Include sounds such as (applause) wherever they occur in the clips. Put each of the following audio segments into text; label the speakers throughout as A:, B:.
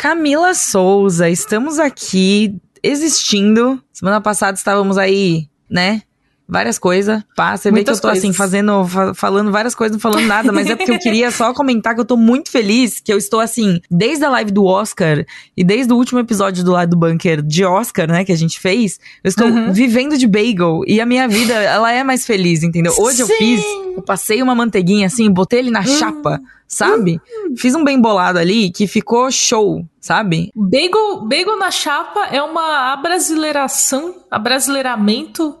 A: Camila Souza, estamos aqui existindo. Semana passada estávamos aí, né? Várias coisas. Pá, você vê que eu tô assim, coisas. assim, fazendo, fa falando várias coisas, não falando nada, mas é porque eu queria só comentar que eu tô muito feliz, que eu estou assim, desde a live do Oscar e desde o último episódio do lado do bunker de Oscar, né, que a gente fez, eu estou uhum. vivendo de bagel e a minha vida, ela é mais feliz, entendeu? Hoje Sim. eu fiz, eu passei uma manteiguinha assim, botei ele na uhum. chapa sabe? Fiz um bem bolado ali que ficou show, sabe?
B: Bagel, bagel na chapa é uma abrasileiração, abrasileiramento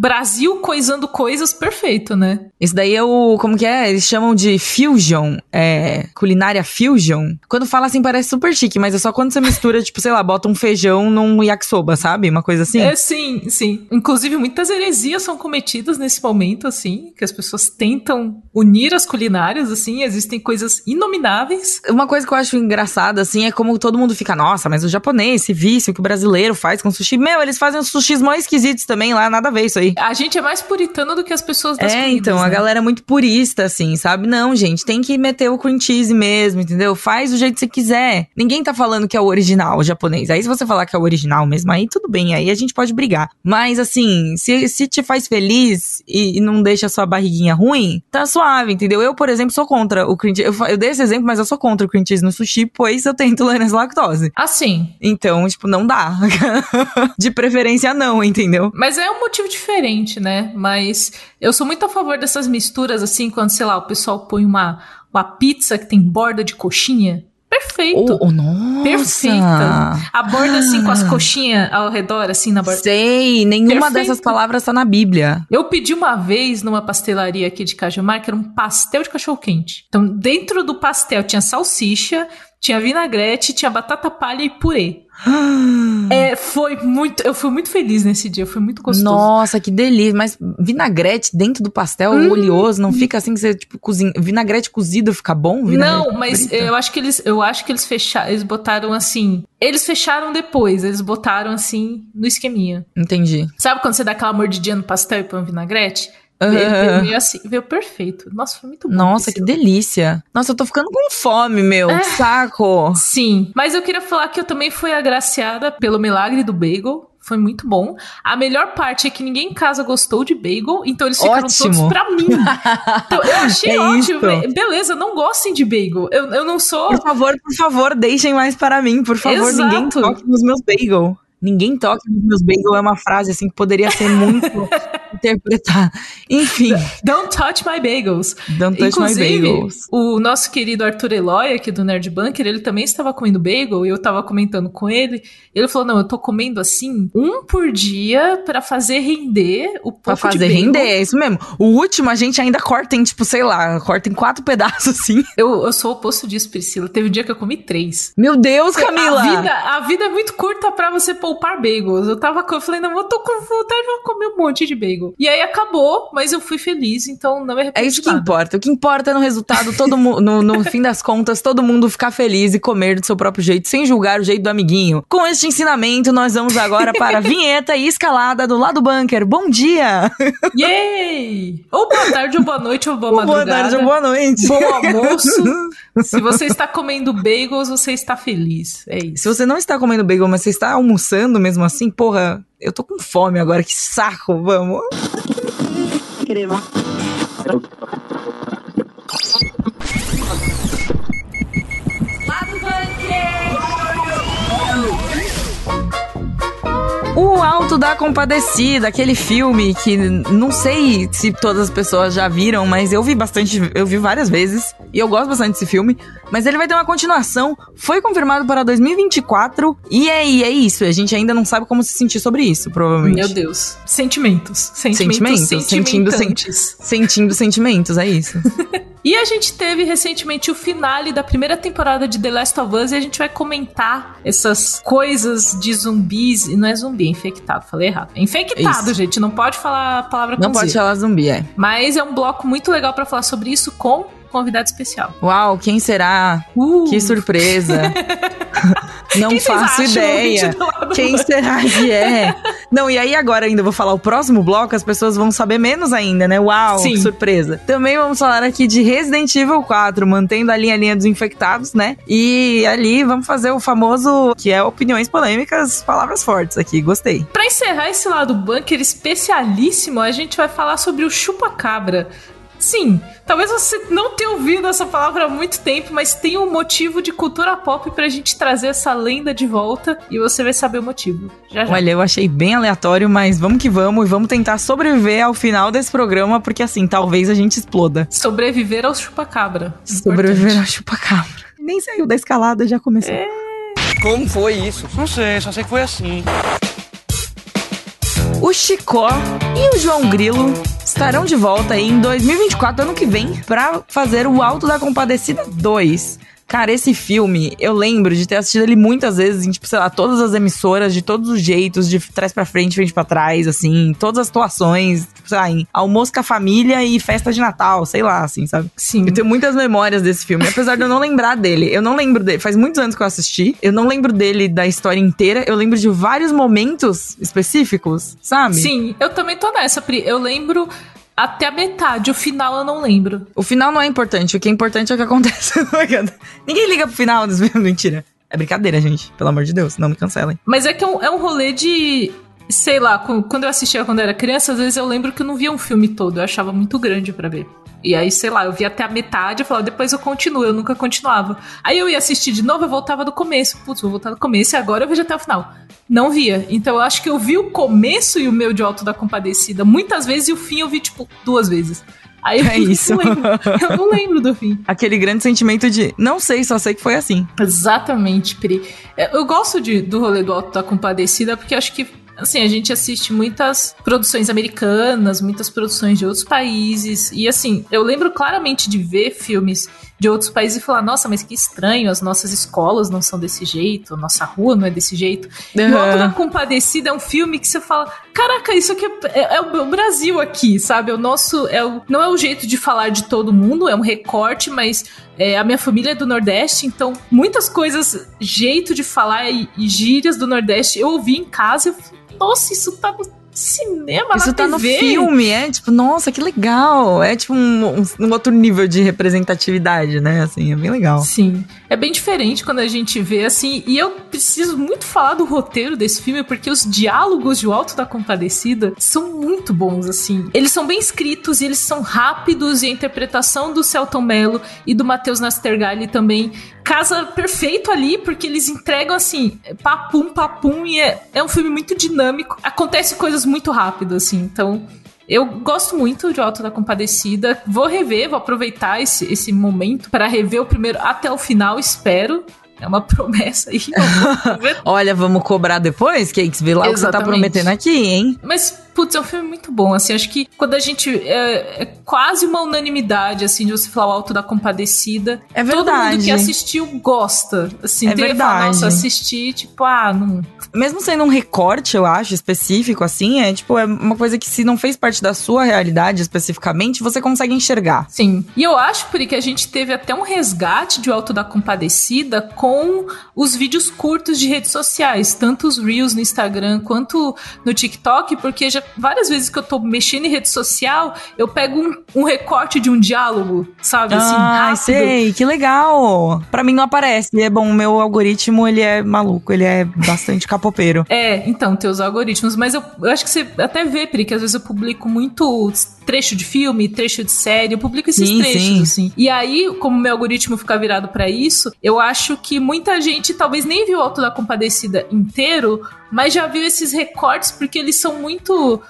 B: Brasil coisando coisas, perfeito, né?
A: Isso daí é o. Como que é? Eles chamam de fusion. É. Culinária fusion. Quando fala assim, parece super chique, mas é só quando você mistura, (laughs) tipo, sei lá, bota um feijão num yakisoba, sabe? Uma coisa assim.
B: É, sim, sim. Inclusive, muitas heresias são cometidas nesse momento, assim, que as pessoas tentam unir as culinárias, assim, existem coisas inomináveis.
A: Uma coisa que eu acho engraçada, assim, é como todo mundo fica, nossa, mas o japonês, esse vício que o brasileiro faz com sushi. Meu, eles fazem uns sushis mais esquisitos também lá, nada a ver isso aí.
B: A gente é mais puritano do que as pessoas das
A: É,
B: comidas,
A: então,
B: né?
A: a galera é muito purista, assim, sabe? Não, gente, tem que meter o cream cheese mesmo, entendeu? Faz do jeito que você quiser. Ninguém tá falando que é o original o japonês. Aí se você falar que é o original mesmo, aí tudo bem, aí a gente pode brigar. Mas assim, se, se te faz feliz e, e não deixa a sua barriguinha ruim, tá suave, entendeu? Eu, por exemplo, sou contra o cream cheese. Eu, eu dei esse exemplo, mas eu sou contra o cream cheese no sushi, pois eu tenho intolerância (laughs) à lactose.
B: Assim.
A: Então, tipo, não dá. (laughs) De preferência não, entendeu?
B: Mas é um motivo diferente, né? Mas eu sou muito a favor dessas misturas, assim, quando, sei lá, o pessoal põe uma, uma pizza que tem borda de coxinha. Perfeito.
A: Oh, oh, nossa.
B: Perfeita. A borda, assim, com as coxinhas ao redor, assim, na borda.
A: Sei, nenhuma Perfeito. dessas palavras tá na Bíblia.
B: Eu pedi uma vez numa pastelaria aqui de Cajamar, que era um pastel de cachorro-quente. Então, dentro do pastel tinha salsicha, tinha vinagrete, tinha batata palha e purê. (gasps) é, foi muito. Eu fui muito feliz nesse dia, foi muito gostoso.
A: Nossa, que delícia. Mas vinagrete dentro do pastel hum. oleoso, não fica assim que você, tipo, cozinha. Vinagrete cozido fica bom?
B: Não, mas eu acho que eles. Eu acho que eles fecharam. Eles botaram assim. Eles fecharam depois, eles botaram assim no esqueminha.
A: Entendi.
B: Sabe quando você dá aquela mordidinha no pastel e põe um vinagrete? Veio, veio, assim, veio perfeito. Nossa, foi muito bom.
A: Nossa, que delícia. Nossa, eu tô ficando com fome, meu. É, saco.
B: Sim. Mas eu queria falar que eu também fui agraciada pelo milagre do bagel. Foi muito bom. A melhor parte é que ninguém em casa gostou de bagel, então eles ficaram ótimo. todos pra mim. (laughs) Então, eu achei é ótimo. Isso. Beleza, não gostem de bagel. Eu, eu não sou.
A: Por favor, por favor, deixem mais para mim. Por favor, Exato. ninguém toque nos meus bagel. Ninguém toque nos meus bagel é uma frase assim que poderia ser muito (laughs) interpretada. Enfim. (laughs)
B: Don't touch my bagels.
A: Don't touch Inclusive, my bagels.
B: O nosso querido Arthur Eloy, aqui do Nerd Bunker, ele também estava comendo bagel e eu estava comentando com ele. Ele falou: Não, eu tô comendo assim, um por dia para fazer render o pouco
A: Pra fazer render, é isso mesmo. O último a gente ainda corta em, tipo, sei lá, corta em quatro (laughs) pedaços assim.
B: Eu, eu sou o oposto disso, Priscila. Teve um dia que eu comi três.
A: Meu Deus, Camila!
B: A vida, a vida é muito curta para você poupar bagels. Eu tava eu falei, não, eu tô com vontade de comer um monte de bagel. E aí acabou, mas eu fui feliz, então não me arrependo.
A: É isso que importa. O que importa é no resultado, todo mundo, no, no (laughs) fim das contas, todo mundo ficar feliz e comer do seu próprio jeito, sem julgar o jeito do amiguinho. Com este ensinamento, nós vamos agora para a (laughs) vinheta e escalada do lado bunker. Bom dia!
B: Yay! Ou boa tarde, ou boa noite, ou boa madrugada.
A: Boa tarde, ou boa noite.
B: Bom almoço. (laughs) Se você está comendo bagels, você está feliz. É isso.
A: Se você não está comendo bagel, mas você está almoçando mesmo assim, porra, eu tô com fome agora, que saco, vamos. Crema. O Alto da Compadecida, aquele filme que não sei se todas as pessoas já viram, mas eu vi bastante, eu vi várias vezes e eu gosto bastante desse filme. Mas ele vai ter uma continuação, foi confirmado para 2024 e é, e é isso. A gente ainda não sabe como se sentir sobre isso, provavelmente.
B: Meu Deus. Sentimentos. Sentimentos.
A: Sentimentos. Sentindo, sen sentindo sentimentos, é isso. (laughs)
B: E a gente teve recentemente o finale da primeira temporada de The Last of Us e a gente vai comentar essas coisas de zumbis. E não é zumbi, é infectado. Falei errado. É infectado, isso. gente. Não pode falar a palavra com
A: Não pode falar zumbi, é.
B: Mas é um bloco muito legal para falar sobre isso com convidado especial.
A: Uau, quem será? Uh. Que surpresa! (laughs) Não quem faço ideia. Quem será que é? Não, e aí agora ainda vou falar o próximo bloco, as pessoas vão saber menos ainda, né? Uau, Sim. que surpresa. Também vamos falar aqui de Resident Evil 4, mantendo a linha, a linha dos infectados, né? E ali vamos fazer o famoso, que é opiniões polêmicas, palavras fortes aqui, gostei.
B: Pra encerrar esse lado bunker especialíssimo, a gente vai falar sobre o chupa-cabra. Sim, talvez você não tenha ouvido essa palavra há muito tempo, mas tem um motivo de cultura pop pra gente trazer essa lenda de volta e você vai saber o motivo. Já, já.
A: Olha, eu achei bem aleatório, mas vamos que vamos e vamos tentar sobreviver ao final desse programa, porque assim, talvez a gente exploda.
B: Sobreviver ao chupacabra.
A: Sobreviver ao chupacabra. Nem saiu da escalada, já começou. É...
C: Como foi isso? Não sei, só sei que foi assim
A: o Chicó e o João Grilo estarão de volta em 2024, ano que vem, para fazer o Alto da Compadecida 2. Cara, esse filme, eu lembro de ter assistido ele muitas vezes em, tipo, sei lá, todas as emissoras, de todos os jeitos, de trás para frente, frente para trás, assim, todas as situações, tipo, sei lá, em almoço com a família e festa de Natal, sei lá, assim, sabe?
B: Sim.
A: Eu tenho muitas memórias desse filme, apesar de eu não lembrar dele. Eu não lembro dele, faz muitos anos que eu assisti, eu não lembro dele da história inteira, eu lembro de vários momentos específicos, sabe?
B: Sim, eu também tô nessa, Pri. Eu lembro até a metade. O final eu não lembro.
A: O final não é importante. O que é importante é o que acontece. (laughs) Ninguém liga pro final dos filmes. (laughs) Mentira. É brincadeira, gente. Pelo amor de Deus, não me cancelem.
B: Mas é que é um, é um rolê de. Sei lá, quando eu assistia quando eu era criança, às vezes eu lembro que eu não via um filme todo. Eu achava muito grande para ver. E aí, sei lá, eu via até a metade, eu falava, depois eu continuo, eu nunca continuava. Aí eu ia assistir de novo, eu voltava do começo. Putz, vou voltar do começo e agora eu vejo até o final. Não via. Então eu acho que eu vi o começo e o meu de Alto da Compadecida muitas vezes e o fim eu vi, tipo, duas vezes. Aí
A: é eu isso.
B: Não lembro, eu não lembro do fim.
A: Aquele grande sentimento de não sei, só sei que foi assim.
B: Exatamente, Pri. É, eu gosto de, do rolê do Alto da Compadecida porque acho que assim, a gente assiste muitas produções americanas, muitas produções de outros países. E assim, eu lembro claramente de ver filmes de outros países e falar, nossa, mas que estranho, as nossas escolas não são desse jeito, nossa rua não é desse jeito. Uhum. E o Alto da Compadecida é um filme que você fala, caraca, isso aqui é, é, é o Brasil aqui, sabe? O nosso, é o, não é o jeito de falar de todo mundo, é um recorte, mas é, a minha família é do Nordeste, então muitas coisas, jeito de falar e, e gírias do Nordeste, eu ouvi em casa eu falei, nossa, isso tá no cinema,
A: Isso tá TV. no filme, é tipo, nossa, que legal. É tipo um, um, um, outro nível de representatividade, né? Assim, é bem legal.
B: Sim. É bem diferente quando a gente vê assim. E eu preciso muito falar do roteiro desse filme, porque os diálogos de O Alto da Compadecida são muito bons, assim. Eles são bem escritos e eles são rápidos, e a interpretação do Celton Mello e do Matheus Nastergalli também casa perfeito ali, porque eles entregam assim, papum, papum, e é, é um filme muito dinâmico. Acontece coisas muito rápido, assim. Então, eu gosto muito de Alto da Compadecida. Vou rever, vou aproveitar esse, esse momento para rever o primeiro até o final, espero. É uma (laughs) promessa aí. (laughs)
A: Olha, vamos cobrar depois, Cakes? Vê lá Exatamente. o que você tá prometendo aqui, hein?
B: Mas Putz, é um filme muito bom, assim, acho que quando a gente. É, é, quase uma unanimidade, assim, de você falar o Alto da Compadecida.
A: É verdade.
B: Todo mundo que assistiu gosta, assim,
A: é verdade. Falar,
B: nossa, assistir, tipo, ah, não.
A: Mesmo sendo um recorte, eu acho, específico, assim, é tipo, é uma coisa que se não fez parte da sua realidade especificamente, você consegue enxergar.
B: Sim. E eu acho, por que a gente teve até um resgate de Alto da Compadecida com os vídeos curtos de redes sociais, tanto os Reels no Instagram quanto no TikTok, porque já várias vezes que eu tô mexendo em rede social, eu pego um, um recorte de um diálogo, sabe? Assim, ah, rápido.
A: sei, que legal. Pra mim não aparece. E é bom, o meu algoritmo, ele é maluco, ele é bastante (laughs)
B: É, então, teus algoritmos. Mas eu, eu acho que você até vê, Pri, que às vezes eu publico muito trecho de filme, trecho de série, eu publico esses sim, trechos, sim. assim. E aí, como meu algoritmo fica virado para isso, eu acho que muita gente talvez nem viu o Alto da Compadecida inteiro, mas já viu esses recortes porque eles são muito.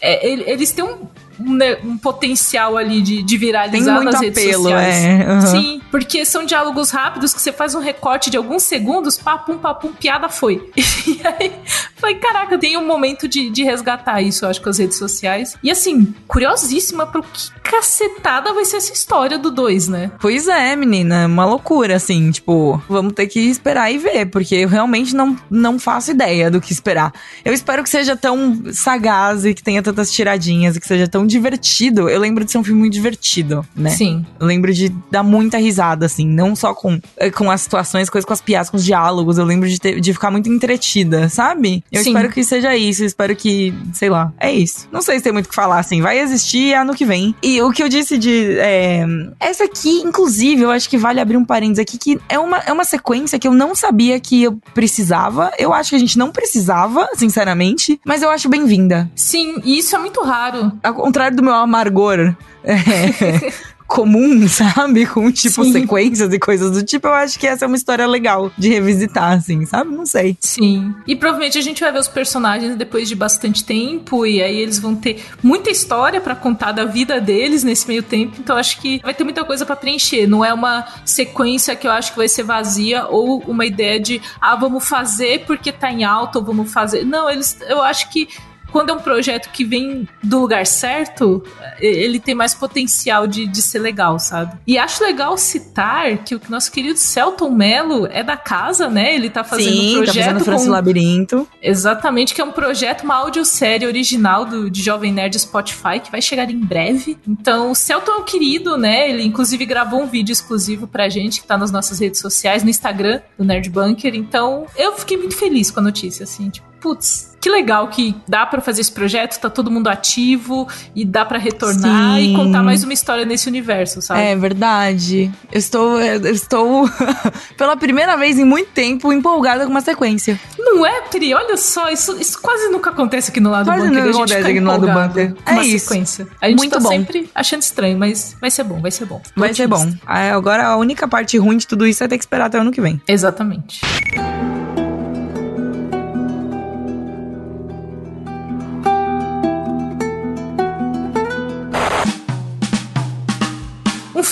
B: É, eles têm um, um, um potencial ali de, de viralizar
A: Tem
B: nas redes
A: apelo,
B: sociais.
A: É. Uhum.
B: Sim, porque são diálogos rápidos que você faz um recorte de alguns segundos, papum, papum, piada foi. (laughs) E aí, falei, caraca, tem um momento de, de resgatar isso, eu acho, com as redes sociais. E assim, curiosíssima pro que cacetada vai ser essa história do 2, né?
A: Pois é, menina, uma loucura, assim, tipo, vamos ter que esperar e ver, porque eu realmente não, não faço ideia do que esperar. Eu espero que seja tão sagaz e que tenha tantas tiradinhas e que seja tão divertido. Eu lembro de ser um filme muito divertido, né?
B: Sim.
A: Eu lembro de dar muita risada, assim. Não só com, eh, com as situações, coisas com as piadas, com os diálogos. Eu lembro de, ter, de ficar muito entretida, sabe? Eu Sim. espero que seja isso, eu espero que, sei lá, é isso. Não sei se tem muito o que falar, assim, vai existir ano que vem. E o que eu disse de. É, essa aqui, inclusive, eu acho que vale abrir um parênteses aqui, que é uma, é uma sequência que eu não sabia que eu precisava. Eu acho que a gente não precisava, sinceramente, mas eu acho bem-vinda.
B: Sim, e isso é muito raro.
A: Ao contrário do meu amargor. É, (laughs) comum, sabe? Com, tipo, Sim. sequências e coisas do tipo, eu acho que essa é uma história legal de revisitar, assim, sabe? Não sei.
B: Sim. E provavelmente a gente vai ver os personagens depois de bastante tempo, e aí eles vão ter muita história para contar da vida deles nesse meio tempo, então acho que vai ter muita coisa para preencher. Não é uma sequência que eu acho que vai ser vazia ou uma ideia de, ah, vamos fazer porque tá em alta ou vamos fazer. Não, eles, eu acho que quando é um projeto que vem do lugar certo, ele tem mais potencial de, de ser legal, sabe? E acho legal citar que o nosso querido Celton Mello é da casa, né? Ele tá fazendo
A: Sim,
B: um projeto.
A: Tá fazendo com... Labirinto.
B: Exatamente, que é um projeto, uma audiosérie original do, de Jovem Nerd Spotify, que vai chegar em breve. Então, o Celton é um querido, né? Ele inclusive gravou um vídeo exclusivo pra gente, que tá nas nossas redes sociais, no Instagram do Nerd Bunker. Então, eu fiquei muito feliz com a notícia, assim, tipo, putz, que legal que dá para fazer esse projeto, tá todo mundo ativo e dá para retornar Sim. e contar mais uma história nesse universo, sabe?
A: É verdade. Eu estou, eu estou (laughs) pela primeira vez em muito tempo empolgada com uma sequência.
B: Não é, Pri? Olha só, isso, isso quase nunca acontece aqui no lado quase bunker. Quase nunca acontece aqui no lado bunker. É uma isso. sequência. A gente muito tá bom. sempre achando estranho, mas vai ser bom, vai ser bom.
A: Vai ser bom. Agora a única parte ruim de tudo isso é ter que esperar até o ano que vem.
B: Exatamente.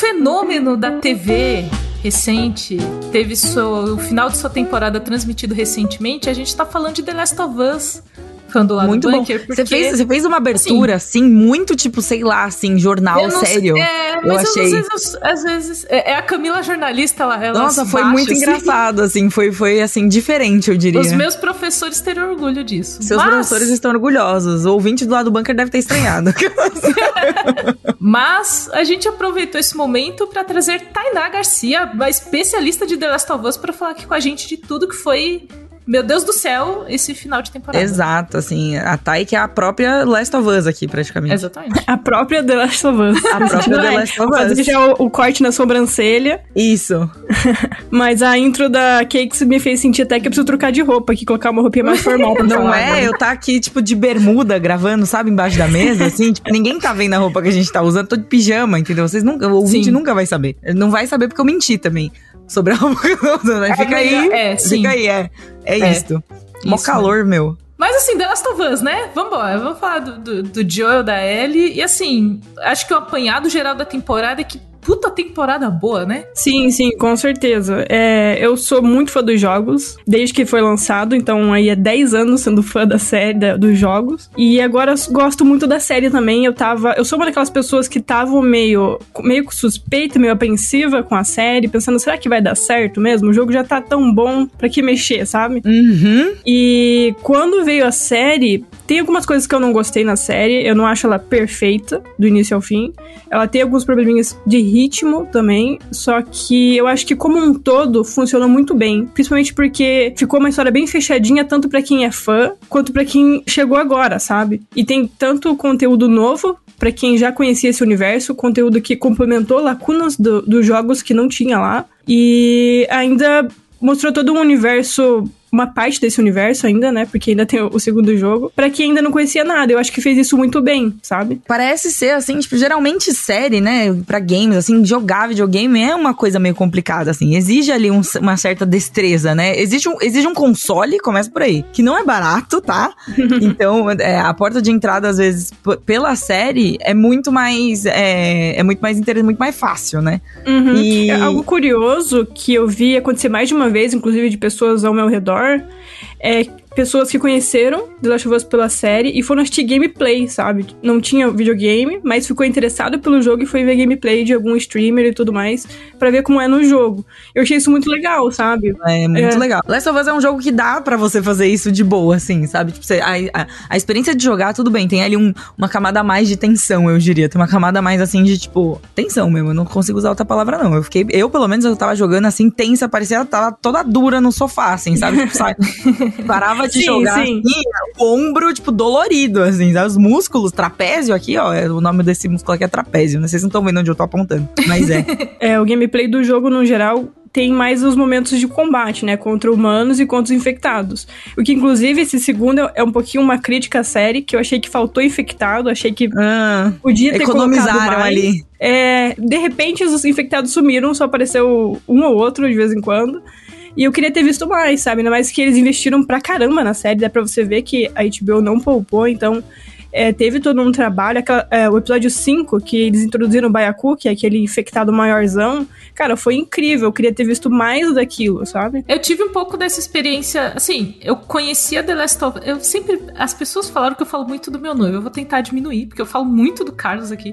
B: Fenômeno da TV recente, teve seu, o final de sua temporada transmitido recentemente, a gente tá falando de The Last of Us fã do lado
A: muito
B: do
A: bunker, bom. Porque, você, fez, você fez uma abertura, assim, assim, muito tipo, sei lá, assim, jornal sério.
B: É, eu mas achei. Eu, às vezes, às vezes é, é a Camila jornalista lá. Ela
A: Nossa, foi baixa, muito assim. engraçado, assim, foi, foi assim, diferente, eu diria.
B: Os meus professores teriam orgulho disso.
A: Seus mas... professores estão orgulhosos. O ouvinte do lado do bunker deve ter estranhado. (laughs)
B: mas a gente aproveitou esse momento para trazer Tainá Garcia, uma especialista de The Last of Us, pra falar aqui com a gente de tudo que foi meu Deus do céu, esse final de temporada.
A: Exato, assim, a Tai que é a própria Last of Us aqui, praticamente.
B: Exatamente.
D: A própria The Last of Us.
A: A própria The Last of Us.
D: Fazer o, o corte na sobrancelha.
A: Isso. (laughs)
D: Mas a intro da Cakes me fez sentir até que eu preciso trocar de roupa aqui, colocar uma roupinha mais formal pra (laughs)
A: Não
D: falar,
A: é? Né? Eu tá aqui, tipo, de bermuda, gravando, sabe, embaixo da mesa, assim, (laughs) tipo, ninguém tá vendo a roupa que a gente tá usando, tô de pijama, entendeu? Vocês nunca, o ouvinte Sim. nunca vai saber. Não vai saber porque eu menti também sobre (laughs) a usando. Né? Fica aí, é, fica aí, é. É, é. isto. Mó calor, meu.
B: Mas assim, The Last of Us, né? Vambora, vamos falar do, do, do Joel, da Ellie. E assim, acho que o apanhado geral da temporada é que puta temporada boa, né?
D: Sim, sim, com certeza. É, eu sou muito fã dos jogos, desde que foi lançado, então aí é 10 anos sendo fã da série, da, dos jogos. E agora gosto muito da série também. Eu tava. Eu sou uma daquelas pessoas que estavam meio, meio suspeita, meio apreensiva com a série, pensando, será que vai dar certo mesmo? O jogo já tá tão bom pra que mexer, sabe?
A: Uhum.
D: E quando veio a série, tem algumas coisas que eu não gostei na série. Eu não acho ela perfeita, do início ao fim. Ela tem alguns probleminhas de ritmo também, só que eu acho que como um todo funcionou muito bem, principalmente porque ficou uma história bem fechadinha tanto para quem é fã quanto para quem chegou agora, sabe? E tem tanto conteúdo novo para quem já conhecia esse universo, conteúdo que complementou lacunas do, dos jogos que não tinha lá e ainda mostrou todo um universo uma parte desse universo ainda, né? Porque ainda tem o, segundo jogo. para quem ainda não conhecia nada. Eu acho que fez isso muito bem, sabe?
A: Parece ser assim, tipo, geralmente série, né? Pra games, assim, jogar videogame é uma coisa meio complicada, assim. Exige ali um, uma certa destreza, né? Existe um, exige um console, começa por aí, que não é barato, tá? (laughs) então, é, a porta de entrada, às vezes, pela série, é muito mais. É, é muito mais interessante, muito mais fácil, né?
D: Uhum. E... É algo curioso que eu vi acontecer mais de uma vez, inclusive de pessoas ao meu redor é pessoas que conheceram The Last of Us pela série e foram assistir gameplay, sabe? Não tinha videogame, mas ficou interessado pelo jogo e foi ver gameplay de algum streamer e tudo mais para ver como é no jogo. Eu achei isso muito legal, sabe?
A: É, muito é. legal. Last of Us é um jogo que dá para você fazer isso de boa, assim, sabe? Tipo, você, a, a, a, experiência de jogar, tudo bem, tem ali um, uma camada a mais de tensão, eu diria. Tem uma camada mais, assim, de, tipo, tensão mesmo. Eu não consigo usar outra palavra, não. Eu fiquei, eu, pelo menos, eu tava jogando, assim, tensa, parecia tava toda dura no sofá, assim, sabe? Tipo, sabe? (laughs) Parava de sim, jogar sim. Assim, o ombro, tipo, dolorido, assim, sabe? Os músculos, trapézio aqui, ó. É, o nome desse músculo aqui é trapézio, né? Vocês não estão vendo onde eu tô apontando, mas é. (laughs)
D: é, o gameplay do jogo, no geral, tem mais os momentos de combate, né? Contra humanos e contra os infectados. O que, inclusive, esse segundo é um pouquinho uma crítica à série, que eu achei que faltou infectado, achei que ah, podia ter economizaram ali. É, de repente, os infectados sumiram, só apareceu um ou outro de vez em quando. E eu queria ter visto mais, sabe? Ainda mais que eles investiram pra caramba na série, dá pra você ver que a HBO não poupou, então é, teve todo um trabalho. Aquela, é, o episódio 5, que eles introduziram o Baiacu, que é aquele infectado maiorzão, cara, foi incrível. Eu queria ter visto mais daquilo, sabe?
B: Eu tive um pouco dessa experiência, assim, eu conhecia The Last of Eu sempre. As pessoas falaram que eu falo muito do meu noivo. Eu vou tentar diminuir, porque eu falo muito do Carlos aqui.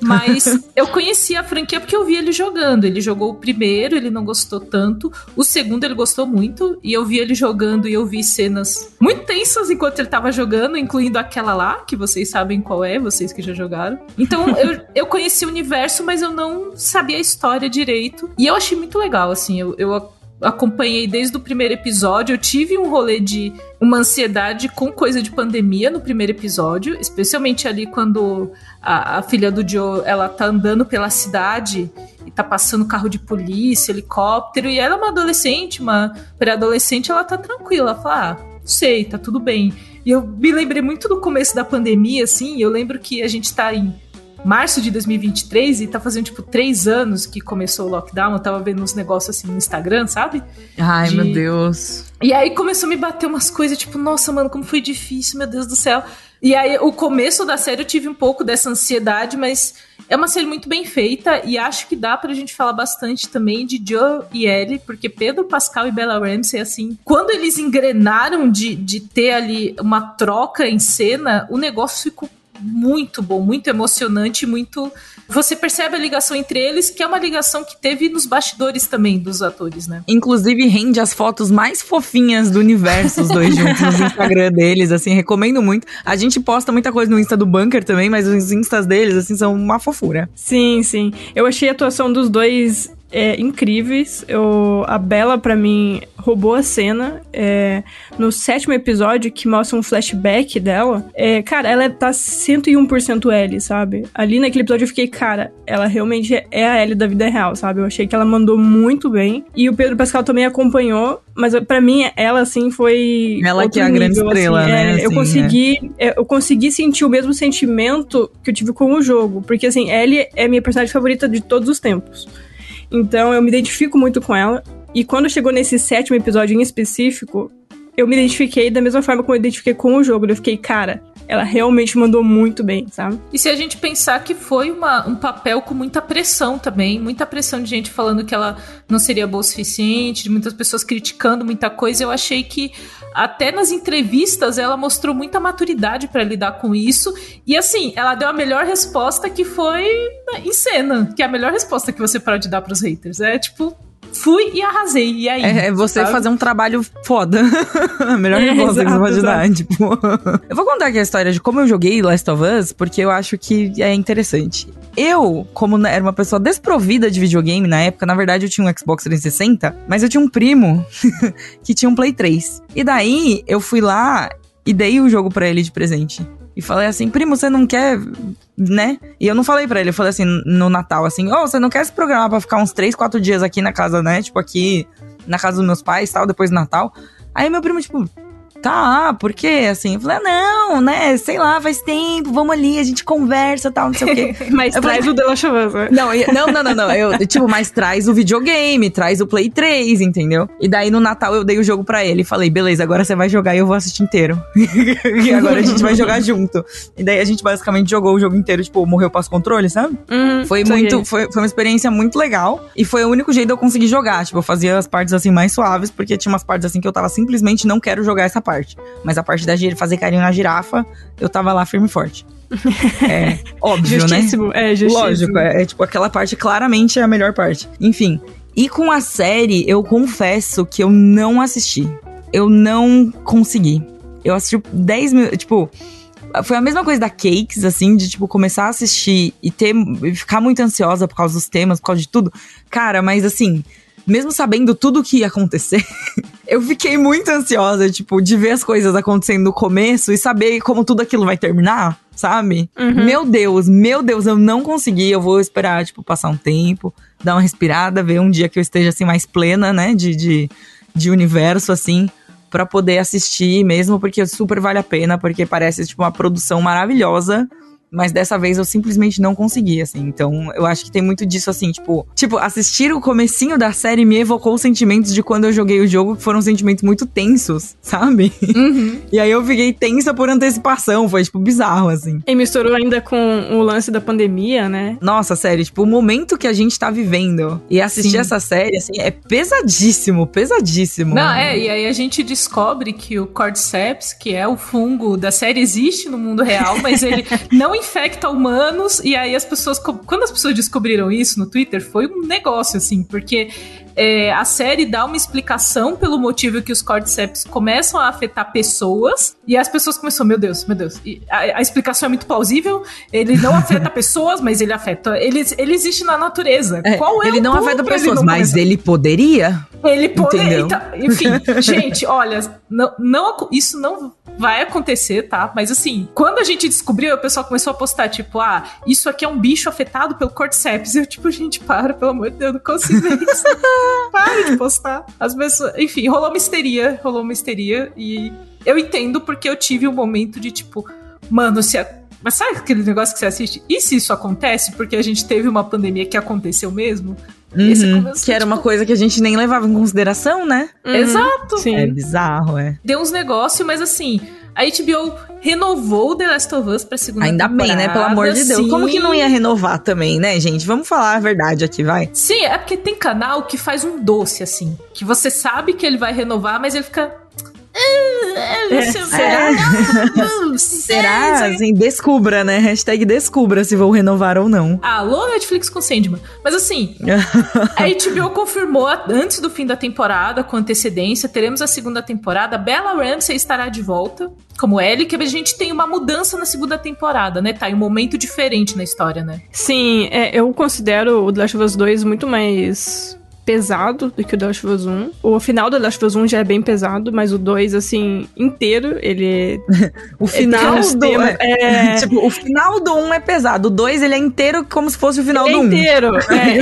B: Mas (laughs) eu conhecia a franquia porque eu vi ele jogando. Ele jogou o primeiro, ele não gostou tanto. O segundo ele gostou muito. E eu vi ele jogando e eu vi cenas muito tensas enquanto ele tava jogando, incluindo aquela lá, que que vocês sabem qual é, vocês que já jogaram. Então (laughs) eu, eu conheci o universo, mas eu não sabia a história direito. E eu achei muito legal, assim, eu, eu acompanhei desde o primeiro episódio. Eu tive um rolê de uma ansiedade com coisa de pandemia no primeiro episódio, especialmente ali quando a, a, filha do Joe ela tá andando pela cidade e tá passando carro de polícia, helicóptero, e ela é uma adolescente, uma pré-adolescente, ela tá tranquila, ela fala: ah, sei, tá tudo bem. E eu me lembrei muito do começo da pandemia, assim. Eu lembro que a gente tá em março de 2023 e tá fazendo, tipo, três anos que começou o lockdown. Eu tava vendo uns negócios assim no Instagram, sabe?
A: Ai, de... meu Deus.
B: E aí começou a me bater umas coisas, tipo, nossa, mano, como foi difícil, meu Deus do céu. E aí, o começo da série eu tive um pouco dessa ansiedade, mas é uma série muito bem feita e acho que dá pra gente falar bastante também de Joe e Ellie, porque Pedro Pascal e Bella Ramsey, assim, quando eles engrenaram de, de ter ali uma troca em cena, o negócio ficou muito bom, muito emocionante, muito. Você percebe a ligação entre eles, que é uma ligação que teve nos bastidores também dos atores, né?
A: Inclusive rende as fotos mais fofinhas do universo, os dois juntos no Instagram deles, assim, recomendo muito. A gente posta muita coisa no Insta do Bunker também, mas os Instas deles, assim, são uma fofura.
D: Sim, sim. Eu achei a atuação dos dois é, incríveis. Eu, a Bela, para mim, roubou a cena. É, no sétimo episódio, que mostra um flashback dela, é, cara, ela tá 101% L, sabe? Ali naquele episódio eu fiquei, cara, ela realmente é a L da vida real, sabe? Eu achei que ela mandou muito bem. E o Pedro Pascal também acompanhou, mas para mim, ela, assim, foi.
A: Ela que é a grande nível, estrela, assim, né?
D: É, eu, assim, consegui, é. eu consegui sentir o mesmo sentimento que eu tive com o jogo. Porque, assim, Ellie é minha personagem favorita de todos os tempos. Então eu me identifico muito com ela. E quando chegou nesse sétimo episódio em específico, eu me identifiquei da mesma forma como eu identifiquei com o jogo. Eu fiquei, cara, ela realmente mandou muito bem, sabe?
B: E se a gente pensar que foi uma, um papel com muita pressão também, muita pressão de gente falando que ela não seria boa o suficiente, de muitas pessoas criticando muita coisa, eu achei que até nas entrevistas ela mostrou muita maturidade para lidar com isso. E assim, ela deu a melhor resposta que foi em cena, que é a melhor resposta que você pode dar para os haters. É tipo, fui e arrasei. E aí?
A: É, é você sabe? fazer um trabalho foda. a (laughs) melhor é, resposta que você pode dar. Tipo. (laughs) eu vou contar aqui a história de como eu joguei Last of Us, porque eu acho que é interessante. Eu, como era uma pessoa desprovida de videogame na época, na verdade eu tinha um Xbox 360, mas eu tinha um primo (laughs) que tinha um Play 3. E daí eu fui lá e dei o jogo para ele de presente. E falei assim, primo, você não quer, né? E eu não falei para ele, eu falei assim, no Natal, assim, ô, oh, você não quer se programar pra ficar uns 3, 4 dias aqui na casa, né? Tipo, aqui na casa dos meus pais tal, depois do Natal. Aí meu primo, tipo, tá, por quê? Assim, eu falei, ah, não, né, sei lá, faz tempo, vamos ali, a gente conversa tal, não sei o quê. (laughs)
D: mas eu traz falei, o The Last of Us, né?
A: Não, não, não, não, não, eu, tipo, mas traz o videogame, traz o Play 3, entendeu? E daí no Natal eu dei o jogo pra ele e falei, beleza, agora você vai jogar e eu vou assistir inteiro. (laughs) e agora a gente vai jogar junto. E daí a gente basicamente jogou o jogo inteiro, tipo, morreu passo controle, sabe? Uhum, foi muito, foi, foi uma experiência muito legal e foi o único jeito de eu conseguir jogar, tipo, eu fazia as partes assim mais suaves, porque tinha umas partes assim que eu tava simplesmente não quero jogar essa parte. Mas a parte da fazer carinho na girafa, eu tava lá firme e forte. (laughs) É óbvio, né? justíssimo,
D: né? É, justíssimo.
A: Lógico, é, é tipo aquela parte claramente é a melhor parte. Enfim. E com a série, eu confesso que eu não assisti. Eu não consegui. Eu assisti 10 mil. Tipo, foi a mesma coisa da Cakes, assim, de, tipo, começar a assistir e ter. E ficar muito ansiosa por causa dos temas, por causa de tudo. Cara, mas assim mesmo sabendo tudo o que ia acontecer, (laughs) eu fiquei muito ansiosa, tipo, de ver as coisas acontecendo no começo e saber como tudo aquilo vai terminar, sabe? Uhum. Meu Deus, meu Deus, eu não consegui. Eu vou esperar, tipo, passar um tempo, dar uma respirada, ver um dia que eu esteja assim mais plena, né? De, de, de universo, assim para poder assistir mesmo, porque super vale a pena, porque parece tipo uma produção maravilhosa mas dessa vez eu simplesmente não consegui, assim. Então, eu acho que tem muito disso, assim, tipo... Tipo, assistir o comecinho da série me evocou sentimentos de quando eu joguei o jogo, que foram sentimentos muito tensos, (laughs) sabe? Uhum. e aí eu fiquei tensa por antecipação, foi, tipo, bizarro, assim.
D: E misturou ainda com o lance da pandemia, né?
A: Nossa, sério, tipo, o momento que a gente tá vivendo e assistir Sim. essa série, assim, é pesadíssimo, pesadíssimo.
B: Não, é, e aí a gente descobre que o Cordyceps, que é o fungo da série, existe no mundo real, mas ele (laughs) não infecta humanos, e aí as pessoas. Quando as pessoas descobriram isso no Twitter, foi um negócio, assim, porque é, a série dá uma explicação pelo motivo que os cordyceps começam a afetar pessoas, e as pessoas começam, meu Deus, meu Deus. A, a, explicação é muito plausível, ele não (laughs) afeta pessoas, mas ele afeta. Ele, ele existe na natureza.
A: É, Qual é ele não afeta pessoas, ele mas ele poderia.
B: Ele poderia. Então, enfim, (laughs) gente, olha, não, não, isso não vai acontecer, tá? Mas assim, quando a gente descobriu, o pessoal começou a postar, tipo, ah, isso aqui é um bicho afetado pelo cordyceps. Eu, tipo, gente, para, pelo amor de Deus, não consigo ver isso. (laughs) para de postar. As pessoas, enfim, rolou uma histeria, rolou uma histeria e eu entendo porque eu tive um momento de, tipo, mano, se a mas sabe aquele negócio que você assiste? E se isso acontece? Porque a gente teve uma pandemia que aconteceu mesmo?
A: Uhum, que era tipo... uma coisa que a gente nem levava em consideração, né?
B: Uhum, Exato.
A: Sim. É bizarro, é.
B: Deu uns negócios, mas assim, a HBO renovou The Last of Us pra segunda
A: Ainda
B: temporada.
A: Ainda bem, né? Pelo amor de Deus. Sim. Como que não ia renovar também, né, gente? Vamos falar a verdade aqui, vai.
B: Sim, é porque tem canal que faz um doce, assim. Que você sabe que ele vai renovar, mas ele fica
A: é, será? (laughs) será? Assim, descubra, né? Hashtag descubra se vou renovar ou não.
B: Alô, Netflix com Sandman. Mas assim, (laughs) a HBO confirmou antes do fim da temporada, com antecedência, teremos a segunda temporada. Bella Ramsey estará de volta como Ellie, que a gente tem uma mudança na segunda temporada, né? Tá em um momento diferente na história, né?
D: Sim, é, eu considero o The Last of Us 2 muito mais pesado do que o The Last of Us 1. O final do The Last of Us 1 já é bem pesado, mas o 2, assim, inteiro, ele... (laughs)
A: o final do... Tema, é... (laughs) tipo, o final do 1 é pesado. O 2, ele é inteiro como se fosse o final
D: ele
A: do 1. (laughs)
D: É inteiro. É.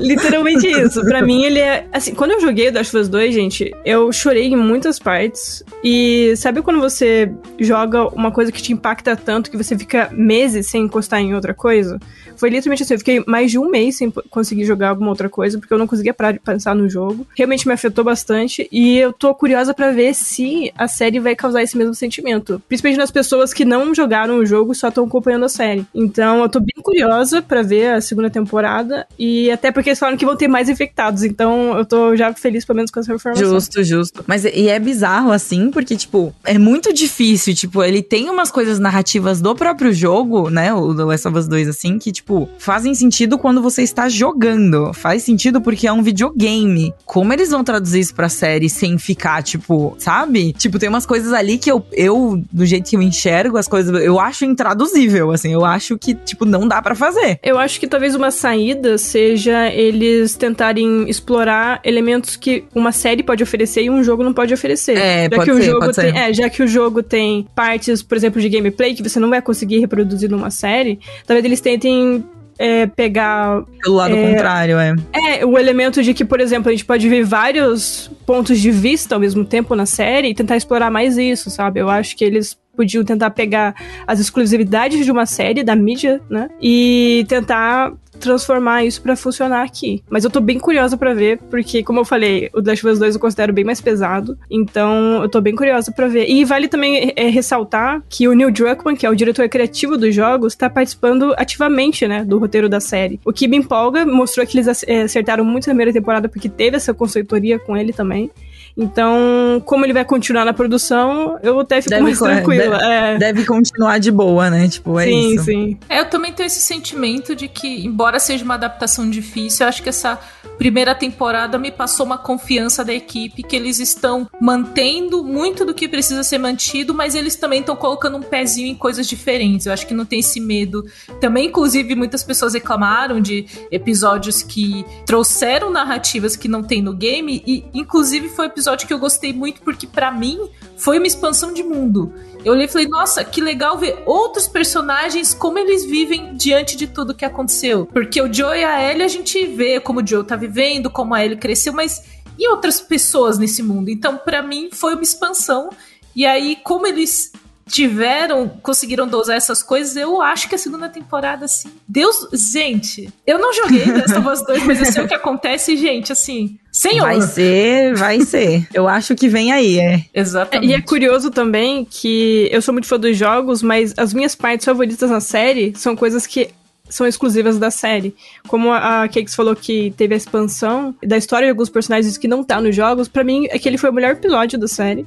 D: Literalmente isso. Pra mim, ele é... Assim, quando eu joguei o The Last of Us 2, gente, eu chorei em muitas partes. E sabe quando você joga uma coisa que te impacta tanto que você fica meses sem encostar em outra coisa? Foi literalmente assim, eu fiquei mais de um mês sem conseguir jogar alguma outra coisa, porque eu não conseguia parar de pensar no jogo. Realmente me afetou bastante, e eu tô curiosa para ver se a série vai causar esse mesmo sentimento. Principalmente nas pessoas que não jogaram o jogo só estão acompanhando a série. Então eu tô bem curiosa para ver a segunda temporada, e até porque eles falaram que vão ter mais infectados, então eu tô já feliz pelo menos com essa informação.
A: Justo, justo. Mas e é bizarro assim, porque, tipo, é muito difícil, tipo, ele tem umas coisas narrativas do próprio jogo, né, o The Last of Us 2, assim, que, tipo, fazem sentido quando você está jogando. Faz sentido porque é um videogame. Como eles vão traduzir isso pra série sem ficar, tipo, sabe? Tipo, tem umas coisas ali que eu, eu do jeito que eu enxergo as coisas, eu acho intraduzível, assim. Eu acho que, tipo, não dá para fazer.
D: Eu acho que talvez uma saída seja eles tentarem explorar elementos que uma série pode oferecer e um jogo não pode oferecer.
A: É,
D: já
A: pode
D: que
A: ser,
D: o jogo tem. É, já que o jogo tem partes, por exemplo, de gameplay que você não vai conseguir reproduzir numa série, talvez eles tentem é, pegar.
A: Pelo lado é, contrário, é.
D: É, o elemento de que, por exemplo, a gente pode ver vários pontos de vista ao mesmo tempo na série e tentar explorar mais isso, sabe? Eu acho que eles podiam tentar pegar as exclusividades de uma série, da mídia, né? E tentar transformar isso para funcionar aqui. Mas eu tô bem curiosa para ver, porque, como eu falei, o The Last of Us 2 eu considero bem mais pesado. Então, eu tô bem curiosa para ver. E vale também é, ressaltar que o Neil Druckmann, que é o diretor criativo dos jogos, tá participando ativamente, né, do roteiro da série. O que me empolga, mostrou que eles é, acertaram muito na primeira temporada, porque teve essa consultoria com ele também. Então, como ele vai continuar na produção, eu até fico deve, mais tranquila.
A: Deve, é. deve, continuar de boa, né? Tipo, é sim, isso. Sim, sim.
B: É, eu também tenho esse sentimento de que, embora seja uma adaptação difícil, eu acho que essa primeira temporada me passou uma confiança da equipe que eles estão mantendo muito do que precisa ser mantido, mas eles também estão colocando um pezinho em coisas diferentes. Eu acho que não tem esse medo. Também, inclusive, muitas pessoas reclamaram de episódios que trouxeram narrativas que não tem no game e, inclusive, foi um episódio que eu gostei muito porque, para mim, foi uma expansão de mundo. Eu olhei e falei, nossa, que legal ver outros personagens, como eles vivem diante de tudo que aconteceu. Porque o Joe e a Ellie a gente vê como o Joe tá vivendo, como a Ellie cresceu, mas e outras pessoas nesse mundo? Então, para mim, foi uma expansão. E aí, como eles tiveram, conseguiram dosar essas coisas, eu acho que a segunda temporada, assim. Deus. Gente, eu não joguei (laughs) Last of Us 2, mas eu sei o que acontece, gente, assim. Senhor.
A: Vai ser, vai ser. Eu acho que vem aí, é.
B: Exatamente.
D: E é curioso também que eu sou muito fã dos jogos, mas as minhas partes favoritas na série são coisas que são exclusivas da série. Como a Cakes falou que teve a expansão da história de alguns personagens que não tá nos jogos, para mim aquele foi o melhor episódio da série.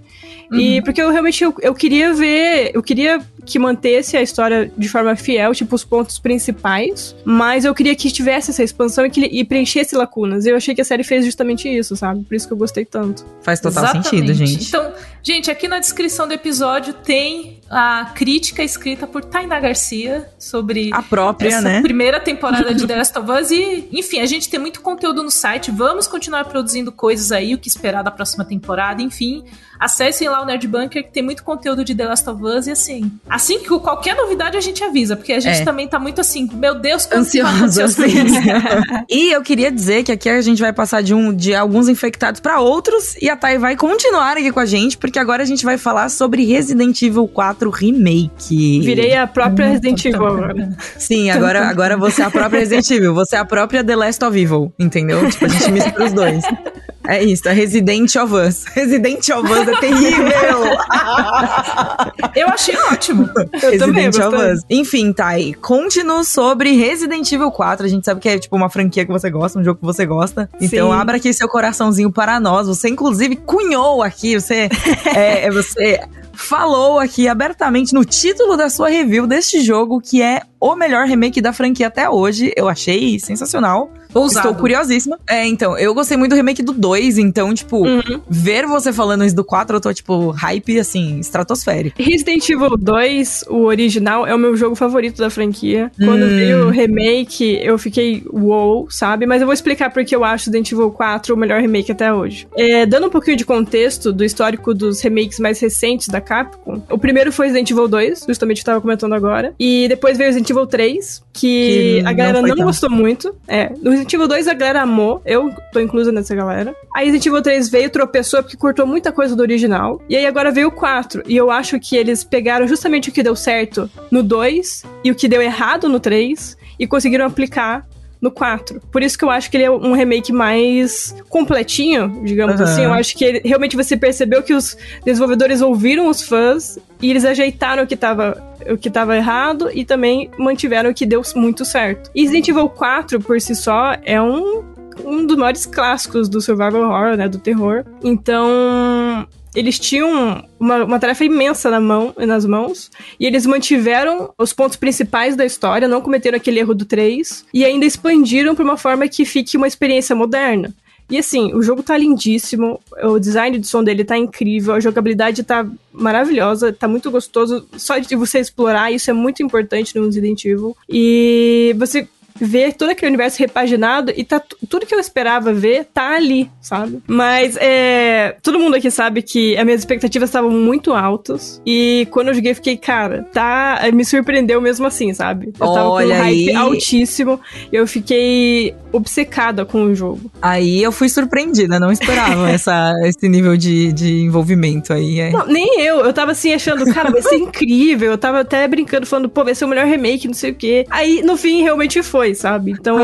D: Uhum. E porque eu realmente eu, eu queria ver, eu queria que mantesse a história de forma fiel, tipo os pontos principais, mas eu queria que tivesse essa expansão e que e preenchesse lacunas. Eu achei que a série fez justamente isso, sabe? Por isso que eu gostei tanto.
A: Faz total Exatamente. sentido, gente.
B: Então, gente, aqui na descrição do episódio tem a crítica escrita por Tainá Garcia sobre
A: a própria, essa né?
B: primeira temporada de The Last of Us e, enfim, a gente tem muito conteúdo no site, vamos continuar produzindo coisas aí, o que esperar da próxima temporada, enfim, acessem lá o Nerd Bunker que tem muito conteúdo de The Last of Us e assim, assim que qualquer novidade a gente avisa, porque a gente é. também tá muito assim, meu Deus,
A: quando ansioso, assim. (laughs) E eu queria dizer que aqui a gente vai passar de um de alguns infectados para outros e a Thay vai continuar aqui com a gente, porque agora a gente vai falar sobre Resident Evil 4 4 Remake.
D: Virei a própria Resident Evil agora.
A: Sim, agora, agora você é a própria Resident Evil. Você é a própria The Last of Evil, entendeu? Tipo, a gente mistura os dois. (laughs) É isso, é Resident of Us. (laughs) Resident of Us é terrível!
B: eu achei ótimo.
A: Eu Resident of Us. Enfim, Thay, conte-nos sobre Resident Evil 4. A gente sabe que é tipo uma franquia que você gosta, um jogo que você gosta. Então Sim. abra aqui seu coraçãozinho para nós. Você, inclusive, cunhou aqui, você, é, é você falou aqui abertamente no título da sua review deste jogo, que é o melhor remake da franquia até hoje. Eu achei sensacional. Ousado. Estou curiosíssima. É, então, eu gostei muito do remake do 2, então, tipo, uhum. ver você falando isso do 4, eu tô, tipo, hype, assim, estratosférico.
D: Resident Evil 2, o original, é o meu jogo favorito da franquia. Quando hum. veio o remake, eu fiquei wow, sabe? Mas eu vou explicar porque eu acho Resident Evil 4 o melhor remake até hoje. É, dando um pouquinho de contexto do histórico dos remakes mais recentes da Capcom, o primeiro foi Resident Evil 2, justamente eu tava comentando agora, e depois veio Resident Evil 3, que, que a galera não, não gostou muito. É, no Resident Evil 2 a galera amou, eu tô inclusa nessa galera. Aí Resident Evil 3 veio, tropeçou porque cortou muita coisa do original. E aí agora veio o 4. E eu acho que eles pegaram justamente o que deu certo no 2 e o que deu errado no 3 e conseguiram aplicar no 4. Por isso que eu acho que ele é um remake mais completinho, digamos uhum. assim. Eu acho que ele, realmente você percebeu que os desenvolvedores ouviram os fãs e eles ajeitaram o que estava o que estava errado e também mantiveram o que deu muito certo. E Resident Evil 4 por si só é um um dos maiores clássicos do survival horror, né, do terror. Então, eles tinham uma, uma, tarefa imensa na mão, nas mãos, e eles mantiveram os pontos principais da história, não cometeram aquele erro do 3, e ainda expandiram para uma forma que fique uma experiência moderna. E assim, o jogo tá lindíssimo, o design de som dele tá incrível, a jogabilidade tá maravilhosa, tá muito gostoso. Só de você explorar, isso é muito importante no Resident Evil. E você ver todo aquele universo repaginado e tá tudo que eu esperava ver tá ali, sabe? Mas é, todo mundo aqui sabe que as minhas expectativas estavam muito altas e quando eu joguei fiquei, cara, tá, me surpreendeu mesmo assim, sabe? Eu tava Olha com um hype aí. altíssimo, eu fiquei obcecada com o jogo.
A: Aí eu fui surpreendida, não esperava (laughs) essa, esse nível de, de envolvimento aí. É.
D: Não, nem eu, eu tava assim achando, cara, vai ser (laughs) incrível, eu tava até brincando, falando, pô, vai ser o melhor remake, não sei o quê. Aí, no fim, realmente foi sabe? Então,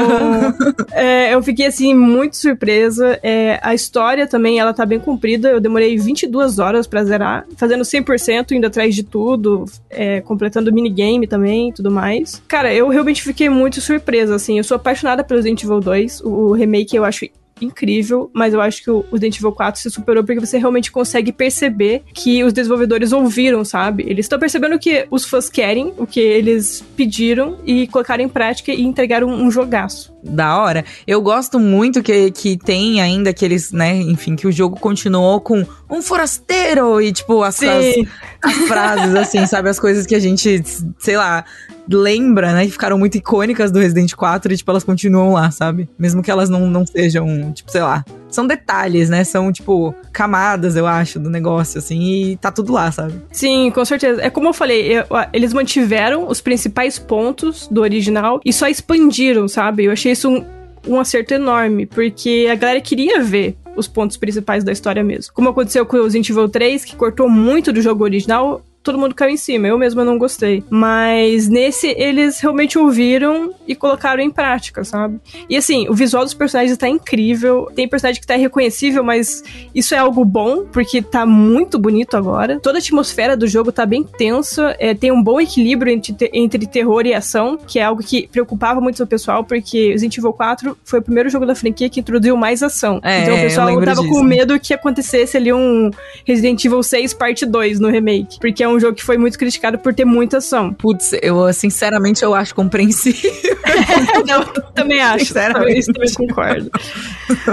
D: (laughs) é, eu fiquei, assim, muito surpresa. É, a história também, ela tá bem comprida. Eu demorei 22 horas pra zerar, fazendo 100%, indo atrás de tudo, é, completando o minigame também tudo mais. Cara, eu realmente fiquei muito surpresa, assim. Eu sou apaixonada pelo Resident Evil 2. O, o remake eu acho incrível, mas eu acho que o Resident Evil 4 se superou porque você realmente consegue perceber que os desenvolvedores ouviram, sabe? Eles estão percebendo que os fãs querem, o que eles pediram e colocaram em prática e entregaram um jogaço.
A: Da hora. Eu gosto muito que, que tem ainda aqueles, né, enfim, que o jogo continuou com um forasteiro e, tipo, as, as, as frases, assim, (laughs) sabe? As coisas que a gente, sei lá, lembra, né? Que ficaram muito icônicas do Resident 4 e, tipo, elas continuam lá, sabe? Mesmo que elas não, não sejam, tipo, sei lá. São detalhes, né? São, tipo, camadas, eu acho, do negócio, assim, e tá tudo lá, sabe?
D: Sim, com certeza. É como eu falei, eu, eles mantiveram os principais pontos do original e só expandiram, sabe? Eu achei isso um, um acerto enorme, porque a galera queria ver os pontos principais da história mesmo. Como aconteceu com o Resident Evil 3, que cortou muito do jogo original, todo mundo caiu em cima. Eu mesma não gostei. Mas nesse, eles realmente ouviram e colocaram em prática, sabe? E assim, o visual dos personagens tá incrível. Tem personagem que tá irreconhecível, mas isso é algo bom, porque tá muito bonito agora. Toda a atmosfera do jogo tá bem tensa. É, tem um bom equilíbrio entre, entre terror e ação, que é algo que preocupava muito o pessoal, porque Resident Evil 4 foi o primeiro jogo da franquia que introduziu mais ação. É, então o pessoal tava disso. com medo que acontecesse ali um Resident Evil 6 parte 2 no remake. Porque é um um jogo que foi muito criticado por ter muita ação.
A: Putz, eu sinceramente eu acho compreensível. (laughs)
D: eu também acho. Sinceramente. Eu também concordo.